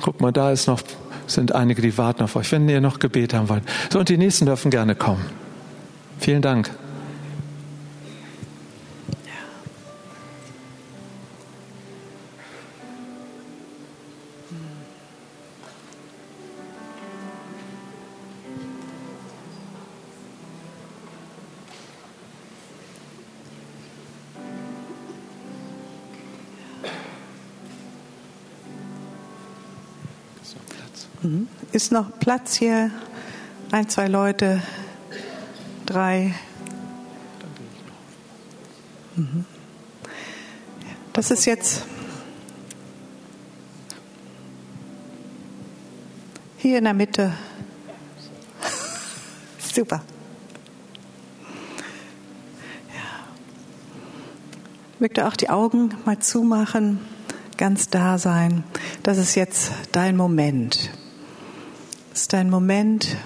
Guck mal, da ist noch sind einige, die warten auf euch, wenn ihr noch Gebet haben wollt. So, und die nächsten dürfen gerne kommen. Vielen Dank. Ist noch Platz hier? Ein, zwei Leute, drei. Mhm. Das ist jetzt hier in der Mitte. Super. Möchte auch die Augen mal zumachen, ganz da sein. Das ist jetzt dein Moment ist dein Moment.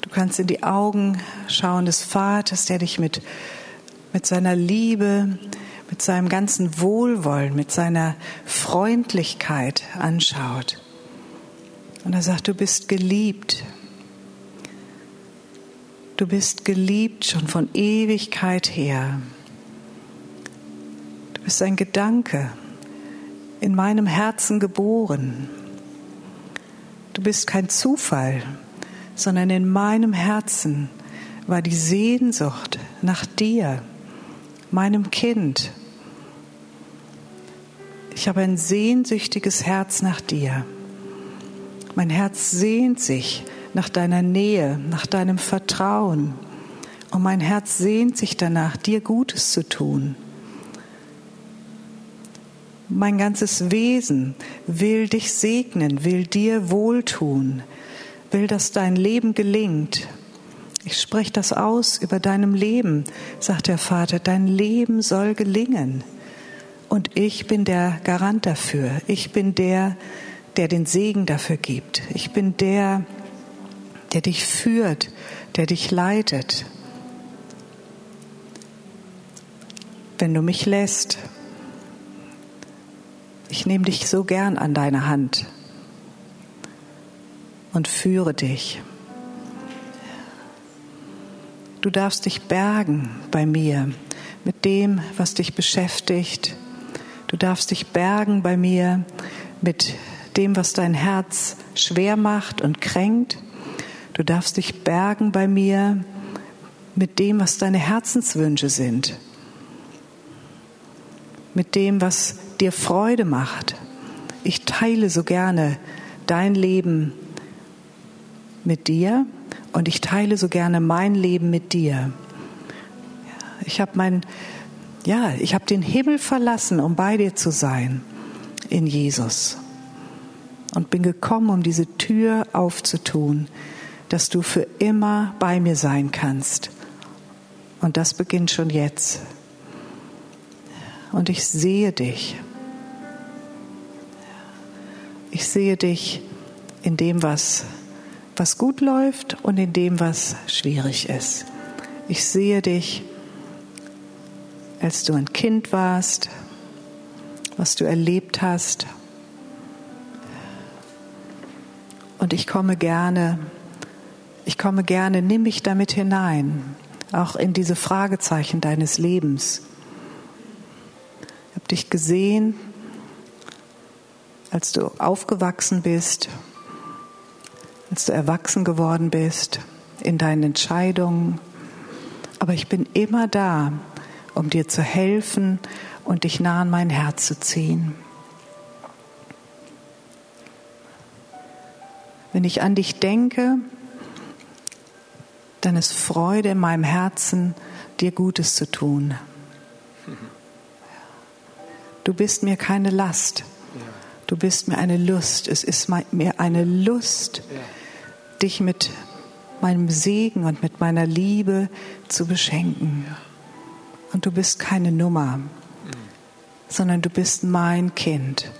Du kannst in die Augen schauen des Vaters, der dich mit, mit seiner Liebe, mit seinem ganzen Wohlwollen, mit seiner Freundlichkeit anschaut. Und er sagt, du bist geliebt. Du bist geliebt schon von Ewigkeit her. Du bist ein Gedanke in meinem Herzen geboren. Du bist kein Zufall, sondern in meinem Herzen war die Sehnsucht nach dir, meinem Kind. Ich habe ein sehnsüchtiges Herz nach dir. Mein Herz sehnt sich nach deiner Nähe, nach deinem Vertrauen. Und mein Herz sehnt sich danach, dir Gutes zu tun. Mein ganzes Wesen will dich segnen, will dir wohltun, will, dass dein Leben gelingt. Ich spreche das aus über deinem Leben, sagt der Vater, dein Leben soll gelingen. Und ich bin der Garant dafür. Ich bin der, der den Segen dafür gibt. Ich bin der, der dich führt, der dich leitet. Wenn du mich lässt, ich nehme dich so gern an deine Hand und führe dich. Du darfst dich bergen bei mir mit dem, was dich beschäftigt. Du darfst dich bergen bei mir mit dem, was dein Herz schwer macht und kränkt. Du darfst dich bergen bei mir mit dem, was deine Herzenswünsche sind. Mit dem, was dir Freude macht. Ich teile so gerne dein Leben mit dir und ich teile so gerne mein Leben mit dir. Ich habe mein, ja, ich habe den Himmel verlassen, um bei dir zu sein in Jesus und bin gekommen, um diese Tür aufzutun, dass du für immer bei mir sein kannst. Und das beginnt schon jetzt und ich sehe dich. Ich sehe dich in dem, was, was gut läuft und in dem, was schwierig ist. Ich sehe dich, als du ein Kind warst, was du erlebt hast Und ich komme gerne, ich komme gerne, nimm mich damit hinein, auch in diese Fragezeichen deines Lebens. Ich habe dich gesehen, als du aufgewachsen bist, als du erwachsen geworden bist, in deinen Entscheidungen. Aber ich bin immer da, um dir zu helfen und dich nah an mein Herz zu ziehen. Wenn ich an dich denke, dann ist Freude in meinem Herzen, dir Gutes zu tun. Du bist mir keine Last. Du bist mir eine Lust. Es ist mir eine Lust, dich mit meinem Segen und mit meiner Liebe zu beschenken. Und du bist keine Nummer, sondern du bist mein Kind.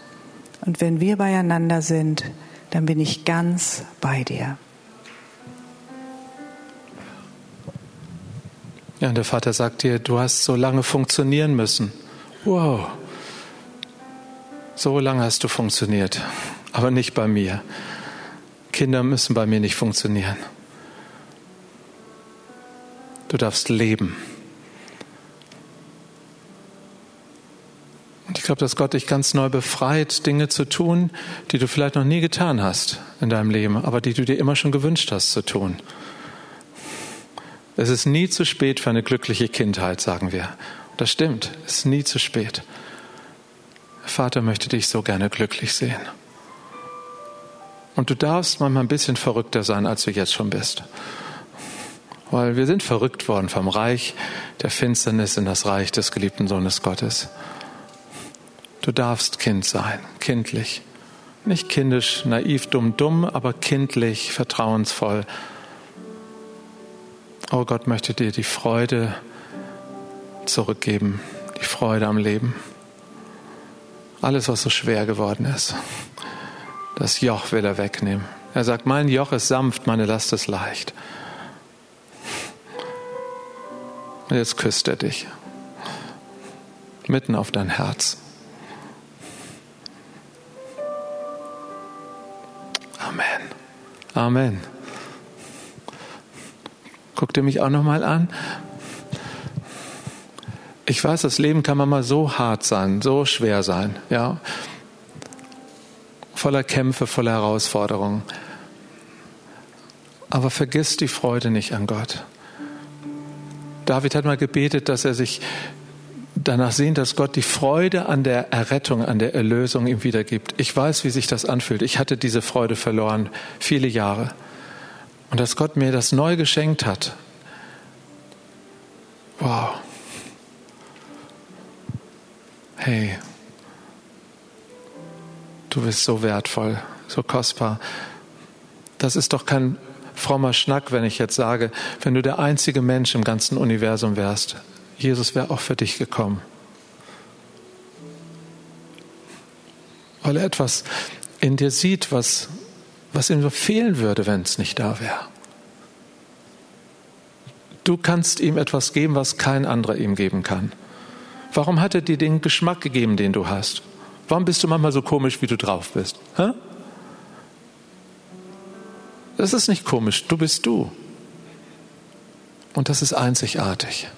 Und wenn wir beieinander sind, dann bin ich ganz bei dir. Ja, und der Vater sagt dir, du hast so lange funktionieren müssen. Wow. So lange hast du funktioniert, aber nicht bei mir. Kinder müssen bei mir nicht funktionieren. Du darfst leben. Und ich glaube, dass Gott dich ganz neu befreit, Dinge zu tun, die du vielleicht noch nie getan hast in deinem Leben, aber die du dir immer schon gewünscht hast zu tun. Es ist nie zu spät für eine glückliche Kindheit, sagen wir. Das stimmt, es ist nie zu spät. Vater möchte dich so gerne glücklich sehen. Und du darfst manchmal ein bisschen verrückter sein, als du jetzt schon bist. Weil wir sind verrückt worden vom Reich der Finsternis in das Reich des geliebten Sohnes Gottes. Du darfst Kind sein, kindlich. Nicht kindisch, naiv, dumm, dumm, aber kindlich, vertrauensvoll. Oh Gott möchte dir die Freude zurückgeben, die Freude am Leben. Alles, was so schwer geworden ist, das Joch will er wegnehmen. Er sagt, mein Joch ist sanft, meine Last ist leicht. Und jetzt küsst er dich mitten auf dein Herz. Amen. Amen. Guckt ihr mich auch noch mal an? Ich weiß, das Leben kann manchmal so hart sein, so schwer sein, ja. Voller Kämpfe, voller Herausforderungen. Aber vergiss die Freude nicht an Gott. David hat mal gebetet, dass er sich danach sehnt, dass Gott die Freude an der Errettung, an der Erlösung ihm wiedergibt. Ich weiß, wie sich das anfühlt. Ich hatte diese Freude verloren, viele Jahre. Und dass Gott mir das neu geschenkt hat. Wow. Hey, du bist so wertvoll, so kostbar. Das ist doch kein frommer Schnack, wenn ich jetzt sage, wenn du der einzige Mensch im ganzen Universum wärst, Jesus wäre auch für dich gekommen. Weil er etwas in dir sieht, was, was ihm so fehlen würde, wenn es nicht da wäre. Du kannst ihm etwas geben, was kein anderer ihm geben kann. Warum hat er dir den Geschmack gegeben, den du hast? Warum bist du manchmal so komisch, wie du drauf bist? Hä? Das ist nicht komisch, du bist du. Und das ist einzigartig.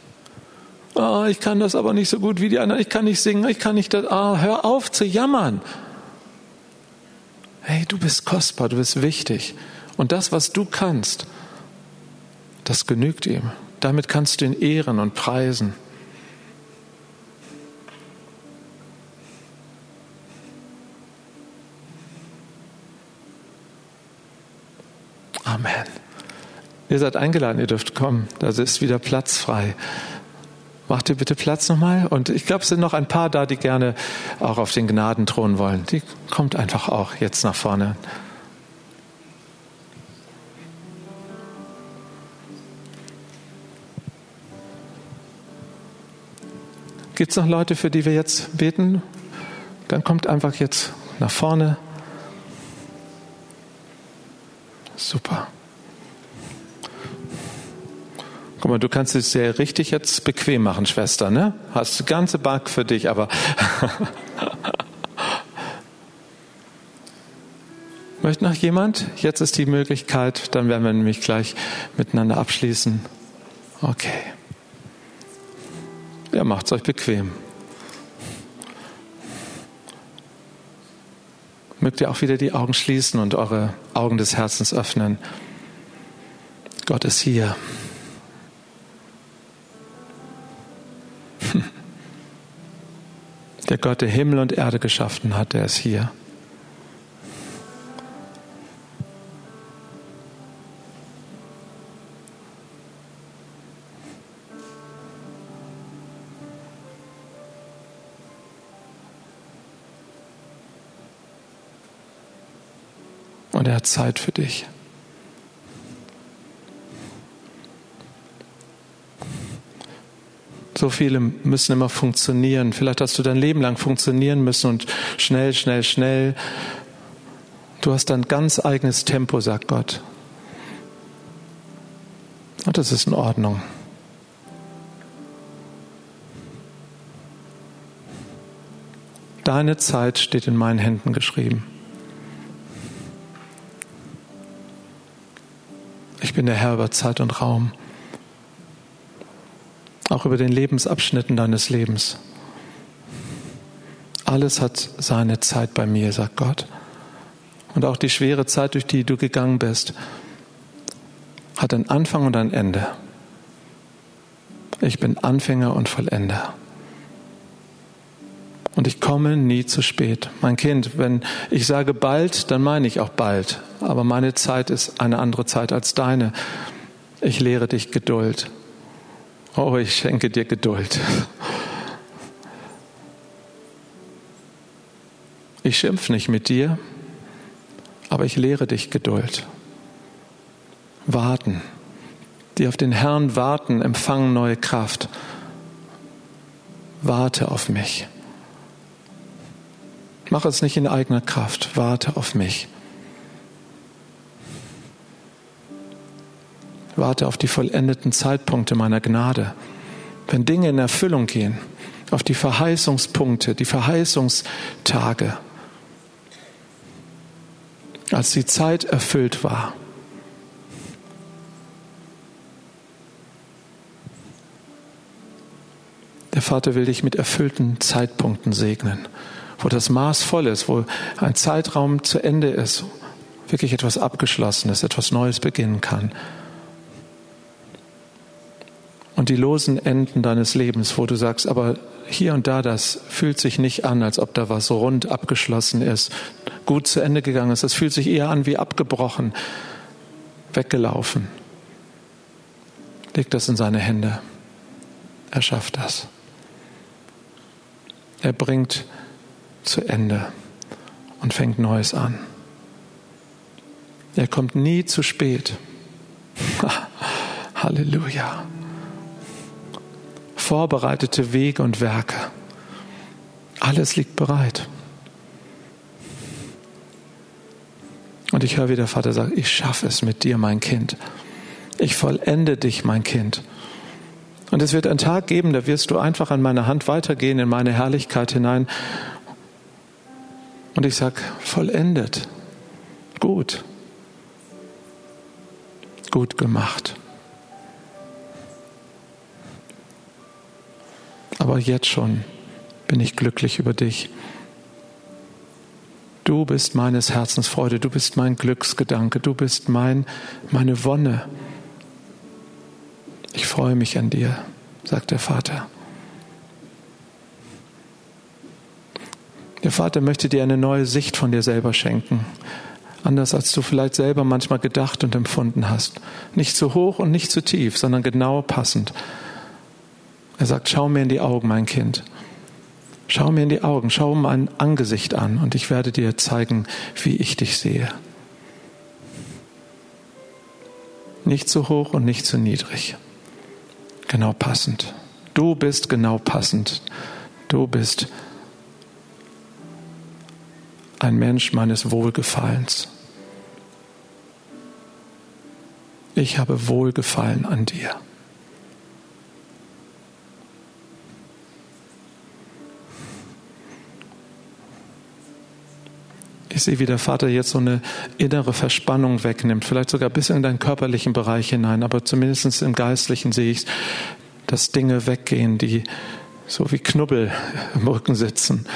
Oh, ich kann das aber nicht so gut wie die anderen, ich kann nicht singen, ich kann nicht das. Ah, hör auf zu jammern. Hey, du bist kostbar, du bist wichtig. Und das, was du kannst, das genügt ihm. Damit kannst du ihn ehren und preisen. Amen. Ihr seid eingeladen, ihr dürft kommen. Da ist wieder Platz frei. Macht ihr bitte Platz nochmal? Und ich glaube, es sind noch ein paar da, die gerne auch auf den Gnadenthron wollen. Die kommt einfach auch jetzt nach vorne. Gibt es noch Leute, für die wir jetzt beten? Dann kommt einfach jetzt nach vorne. Super. Guck mal, du kannst es sehr richtig jetzt bequem machen, Schwester, ne? Hast die ganze Bank für dich, aber Möchte noch jemand? Jetzt ist die Möglichkeit, dann werden wir nämlich gleich miteinander abschließen. Okay. Ja, macht's euch bequem. Mögt ihr auch wieder die Augen schließen und eure Augen des Herzens öffnen. Gott ist hier. Der Gott, der Himmel und Erde geschaffen hat, der ist hier. Und er hat Zeit für dich. So viele müssen immer funktionieren. Vielleicht hast du dein Leben lang funktionieren müssen und schnell, schnell, schnell. Du hast dein ganz eigenes Tempo, sagt Gott. Und das ist in Ordnung. Deine Zeit steht in meinen Händen geschrieben. Ich bin der Herr über Zeit und Raum auch über den Lebensabschnitten deines Lebens. Alles hat seine Zeit bei mir, sagt Gott. Und auch die schwere Zeit, durch die du gegangen bist, hat einen Anfang und ein Ende. Ich bin Anfänger und Vollender. Und ich komme nie zu spät. Mein Kind, wenn ich sage bald, dann meine ich auch bald. Aber meine Zeit ist eine andere Zeit als deine. Ich lehre dich Geduld. Oh, ich schenke dir Geduld. Ich schimpf nicht mit dir, aber ich lehre dich Geduld. Warten. Die auf den Herrn warten, empfangen neue Kraft. Warte auf mich. Mach es nicht in eigener Kraft. Warte auf mich. Warte auf die vollendeten Zeitpunkte meiner Gnade. Wenn Dinge in Erfüllung gehen, auf die Verheißungspunkte, die Verheißungstage, als die Zeit erfüllt war. Der Vater will dich mit erfüllten Zeitpunkten segnen, wo das Maß voll ist, wo ein Zeitraum zu Ende ist, wirklich etwas Abgeschlossenes, etwas Neues beginnen kann und die losen Enden deines Lebens, wo du sagst, aber hier und da, das fühlt sich nicht an, als ob da was rund abgeschlossen ist, gut zu Ende gegangen ist. Das fühlt sich eher an wie abgebrochen, weggelaufen. Leg das in seine Hände. Er schafft das. Er bringt zu Ende und fängt Neues an. Er kommt nie zu spät. Halleluja vorbereitete Wege und Werke. Alles liegt bereit. Und ich höre, wie der Vater sagt, ich schaffe es mit dir, mein Kind. Ich vollende dich, mein Kind. Und es wird einen Tag geben, da wirst du einfach an meiner Hand weitergehen, in meine Herrlichkeit hinein. Und ich sage, vollendet. Gut. Gut gemacht. aber jetzt schon bin ich glücklich über dich. Du bist meines Herzens Freude, du bist mein Glücksgedanke, du bist mein, meine Wonne. Ich freue mich an dir, sagt der Vater. Der Vater möchte dir eine neue Sicht von dir selber schenken. Anders als du vielleicht selber manchmal gedacht und empfunden hast. Nicht zu hoch und nicht zu tief, sondern genau passend. Er sagt, schau mir in die Augen, mein Kind. Schau mir in die Augen, schau mein Angesicht an und ich werde dir zeigen, wie ich dich sehe. Nicht zu hoch und nicht zu niedrig. Genau passend. Du bist genau passend. Du bist ein Mensch meines Wohlgefallens. Ich habe Wohlgefallen an dir. Ich sehe, wie der Vater jetzt so eine innere Verspannung wegnimmt, vielleicht sogar bis in deinen körperlichen Bereich hinein, aber zumindest im Geistlichen sehe ich, dass Dinge weggehen, die so wie Knubbel im Rücken sitzen,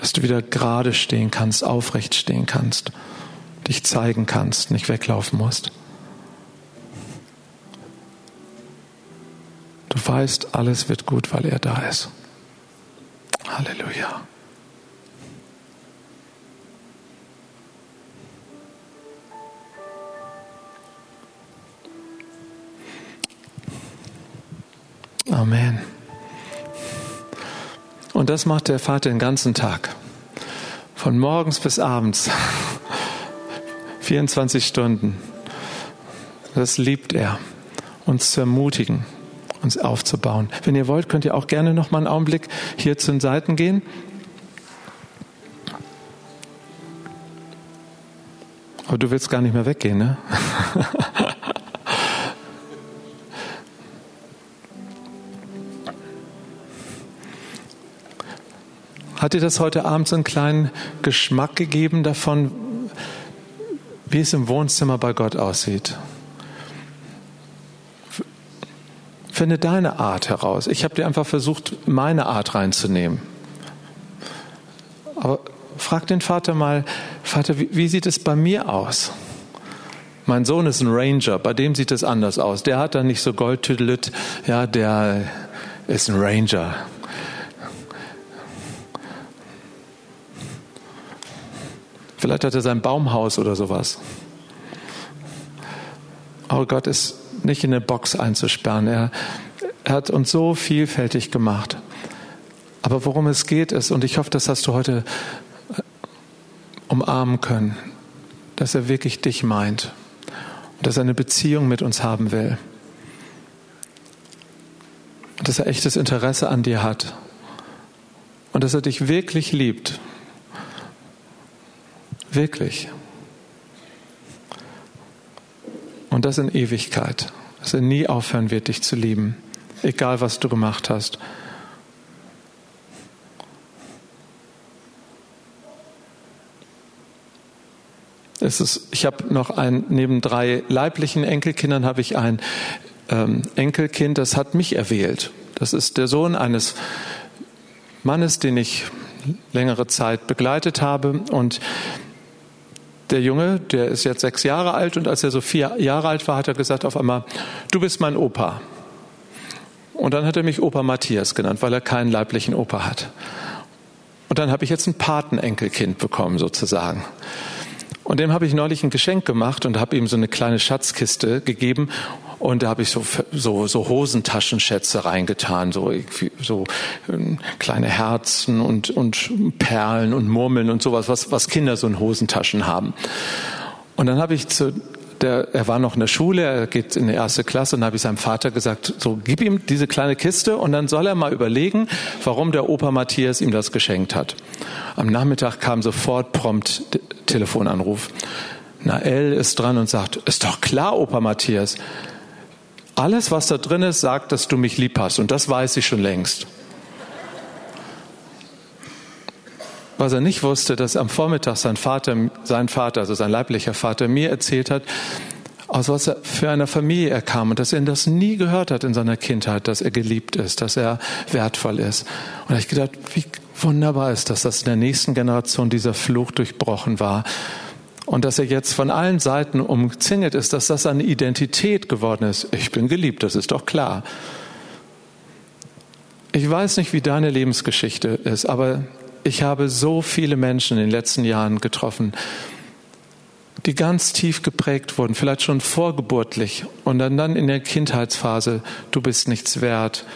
dass du wieder gerade stehen kannst, aufrecht stehen kannst, dich zeigen kannst, nicht weglaufen musst. Du weißt, alles wird gut, weil er da ist. Halleluja. Amen. Und das macht der Vater den ganzen Tag. Von morgens bis abends. 24 Stunden. Das liebt er, uns zu ermutigen, uns aufzubauen. Wenn ihr wollt, könnt ihr auch gerne noch mal einen Augenblick hier zu den Seiten gehen. Aber du willst gar nicht mehr weggehen, ne? Hat dir das heute Abend so einen kleinen Geschmack gegeben davon, wie es im Wohnzimmer bei Gott aussieht? Finde deine Art heraus. Ich habe dir einfach versucht, meine Art reinzunehmen. Aber frag den Vater mal, Vater, wie, wie sieht es bei mir aus? Mein Sohn ist ein Ranger, bei dem sieht es anders aus. Der hat da nicht so Goldtüdelüt, ja, der ist ein Ranger. Vielleicht hat er sein Baumhaus oder sowas. Aber Gott ist nicht in eine Box einzusperren. Er, er hat uns so vielfältig gemacht. Aber worum es geht ist, und ich hoffe, das hast du heute äh, umarmen können, dass er wirklich dich meint und dass er eine Beziehung mit uns haben will. Dass er echtes Interesse an dir hat und dass er dich wirklich liebt Wirklich. Und das in Ewigkeit. Dass er nie aufhören wird, dich zu lieben. Egal, was du gemacht hast. Ist, ich habe noch ein, neben drei leiblichen Enkelkindern habe ich ein ähm, Enkelkind, das hat mich erwählt. Das ist der Sohn eines Mannes, den ich längere Zeit begleitet habe und der Junge, der ist jetzt sechs Jahre alt und als er so vier Jahre alt war, hat er gesagt auf einmal, du bist mein Opa. Und dann hat er mich Opa Matthias genannt, weil er keinen leiblichen Opa hat. Und dann habe ich jetzt ein Patenenkelkind bekommen sozusagen. Und dem habe ich neulich ein Geschenk gemacht und habe ihm so eine kleine Schatzkiste gegeben und da habe ich so, so, so Hosentaschenschätze reingetan, so, so ähm, kleine Herzen und, und Perlen und Murmeln und sowas, was, was Kinder so in Hosentaschen haben. Und dann habe ich zu der, er war noch in der Schule, er geht in die erste Klasse und habe ich seinem Vater gesagt, so gib ihm diese kleine Kiste und dann soll er mal überlegen, warum der Opa Matthias ihm das geschenkt hat. Am Nachmittag kam sofort prompt Telefonanruf. Nael ist dran und sagt, ist doch klar, Opa Matthias. Alles, was da drin ist, sagt, dass du mich lieb hast und das weiß ich schon längst. was er nicht wusste, dass am Vormittag sein Vater, sein Vater, also sein leiblicher Vater, mir erzählt hat, aus was er für einer Familie er kam und dass er das nie gehört hat in seiner Kindheit, dass er geliebt ist, dass er wertvoll ist. Und ich gedacht, wie wunderbar ist das, dass in der nächsten Generation dieser Fluch durchbrochen war und dass er jetzt von allen Seiten umzingelt ist, dass das eine Identität geworden ist. Ich bin geliebt, das ist doch klar. Ich weiß nicht, wie deine Lebensgeschichte ist, aber ich habe so viele Menschen in den letzten Jahren getroffen, die ganz tief geprägt wurden, vielleicht schon vorgeburtlich und dann, dann in der Kindheitsphase, du bist nichts wert.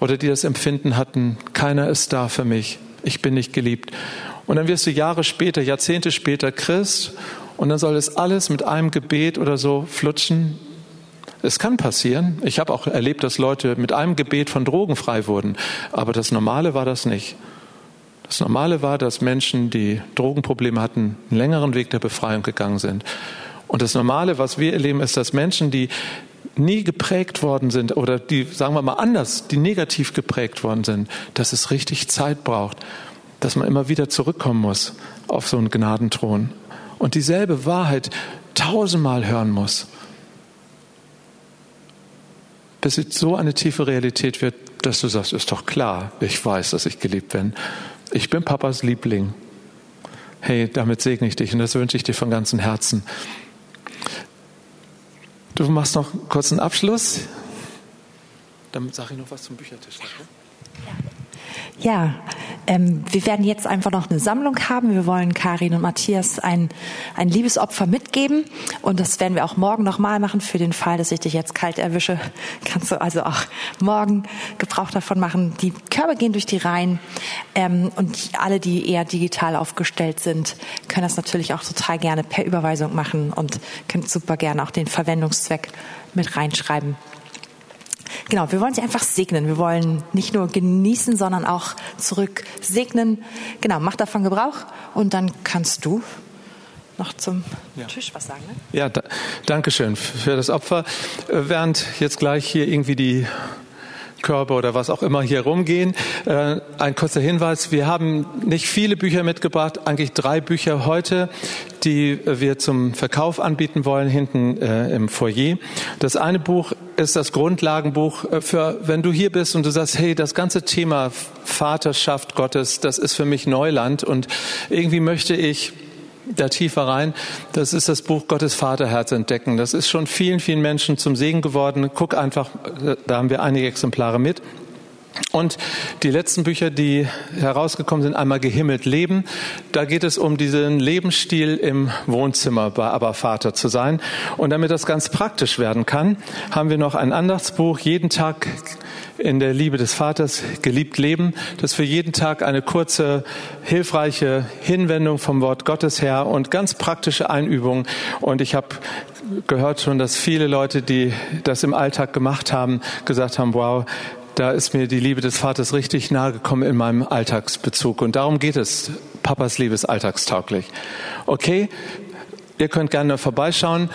Oder die das Empfinden hatten, keiner ist da für mich, ich bin nicht geliebt. Und dann wirst du Jahre später, Jahrzehnte später Christ und dann soll es alles mit einem Gebet oder so flutschen. Es kann passieren. Ich habe auch erlebt, dass Leute mit einem Gebet von Drogen frei wurden, aber das Normale war das nicht. Das Normale war, dass Menschen, die Drogenprobleme hatten, einen längeren Weg der Befreiung gegangen sind. Und das Normale, was wir erleben, ist, dass Menschen, die nie geprägt worden sind oder die, sagen wir mal anders, die negativ geprägt worden sind, dass es richtig Zeit braucht, dass man immer wieder zurückkommen muss auf so einen Gnadenthron und dieselbe Wahrheit tausendmal hören muss, bis es so eine tiefe Realität wird, dass du sagst, ist doch klar, ich weiß, dass ich geliebt bin. Ich bin Papas Liebling. Hey, damit segne ich dich und das wünsche ich dir von ganzem Herzen. Du machst noch kurz einen Abschluss. Dann sage ich noch was zum Büchertisch. Ja, ähm, wir werden jetzt einfach noch eine Sammlung haben. Wir wollen Karin und Matthias ein, ein Liebesopfer mitgeben. Und das werden wir auch morgen nochmal machen. Für den Fall, dass ich dich jetzt kalt erwische, kannst du also auch morgen Gebrauch davon machen. Die Körbe gehen durch die Reihen. Ähm, und alle, die eher digital aufgestellt sind, können das natürlich auch total gerne per Überweisung machen und können super gerne auch den Verwendungszweck mit reinschreiben. Genau, wir wollen sie einfach segnen. Wir wollen nicht nur genießen, sondern auch zurück segnen. Genau, mach davon Gebrauch und dann kannst du noch zum ja. Tisch was sagen. Ne? Ja, da, danke schön für das Opfer. Äh, während jetzt gleich hier irgendwie die Körper oder was auch immer hier rumgehen. Äh, ein kurzer Hinweis, wir haben nicht viele Bücher mitgebracht, eigentlich drei Bücher heute, die wir zum Verkauf anbieten wollen, hinten äh, im Foyer. Das eine Buch ist das Grundlagenbuch äh, für, wenn du hier bist und du sagst, hey, das ganze Thema Vaterschaft Gottes, das ist für mich Neuland und irgendwie möchte ich da tiefer rein. Das ist das Buch Gottes Vaterherz entdecken. Das ist schon vielen, vielen Menschen zum Segen geworden. Guck einfach, da haben wir einige Exemplare mit. Und die letzten Bücher, die herausgekommen sind, einmal Gehimmelt Leben. Da geht es um diesen Lebensstil im Wohnzimmer bei Aber Vater zu sein. Und damit das ganz praktisch werden kann, haben wir noch ein Andachtsbuch, jeden Tag in der Liebe des Vaters, geliebt leben. Das für jeden Tag eine kurze, hilfreiche Hinwendung vom Wort Gottes her und ganz praktische Einübungen. Und ich habe gehört schon, dass viele Leute, die das im Alltag gemacht haben, gesagt haben, wow, da ist mir die Liebe des Vaters richtig nahe gekommen in meinem Alltagsbezug. Und darum geht es. Papas Liebe ist alltagstauglich. Okay, ihr könnt gerne vorbeischauen.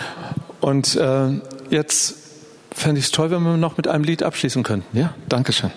Und äh, jetzt fände ich es toll, wenn wir noch mit einem Lied abschließen könnten. Ja, Dankeschön.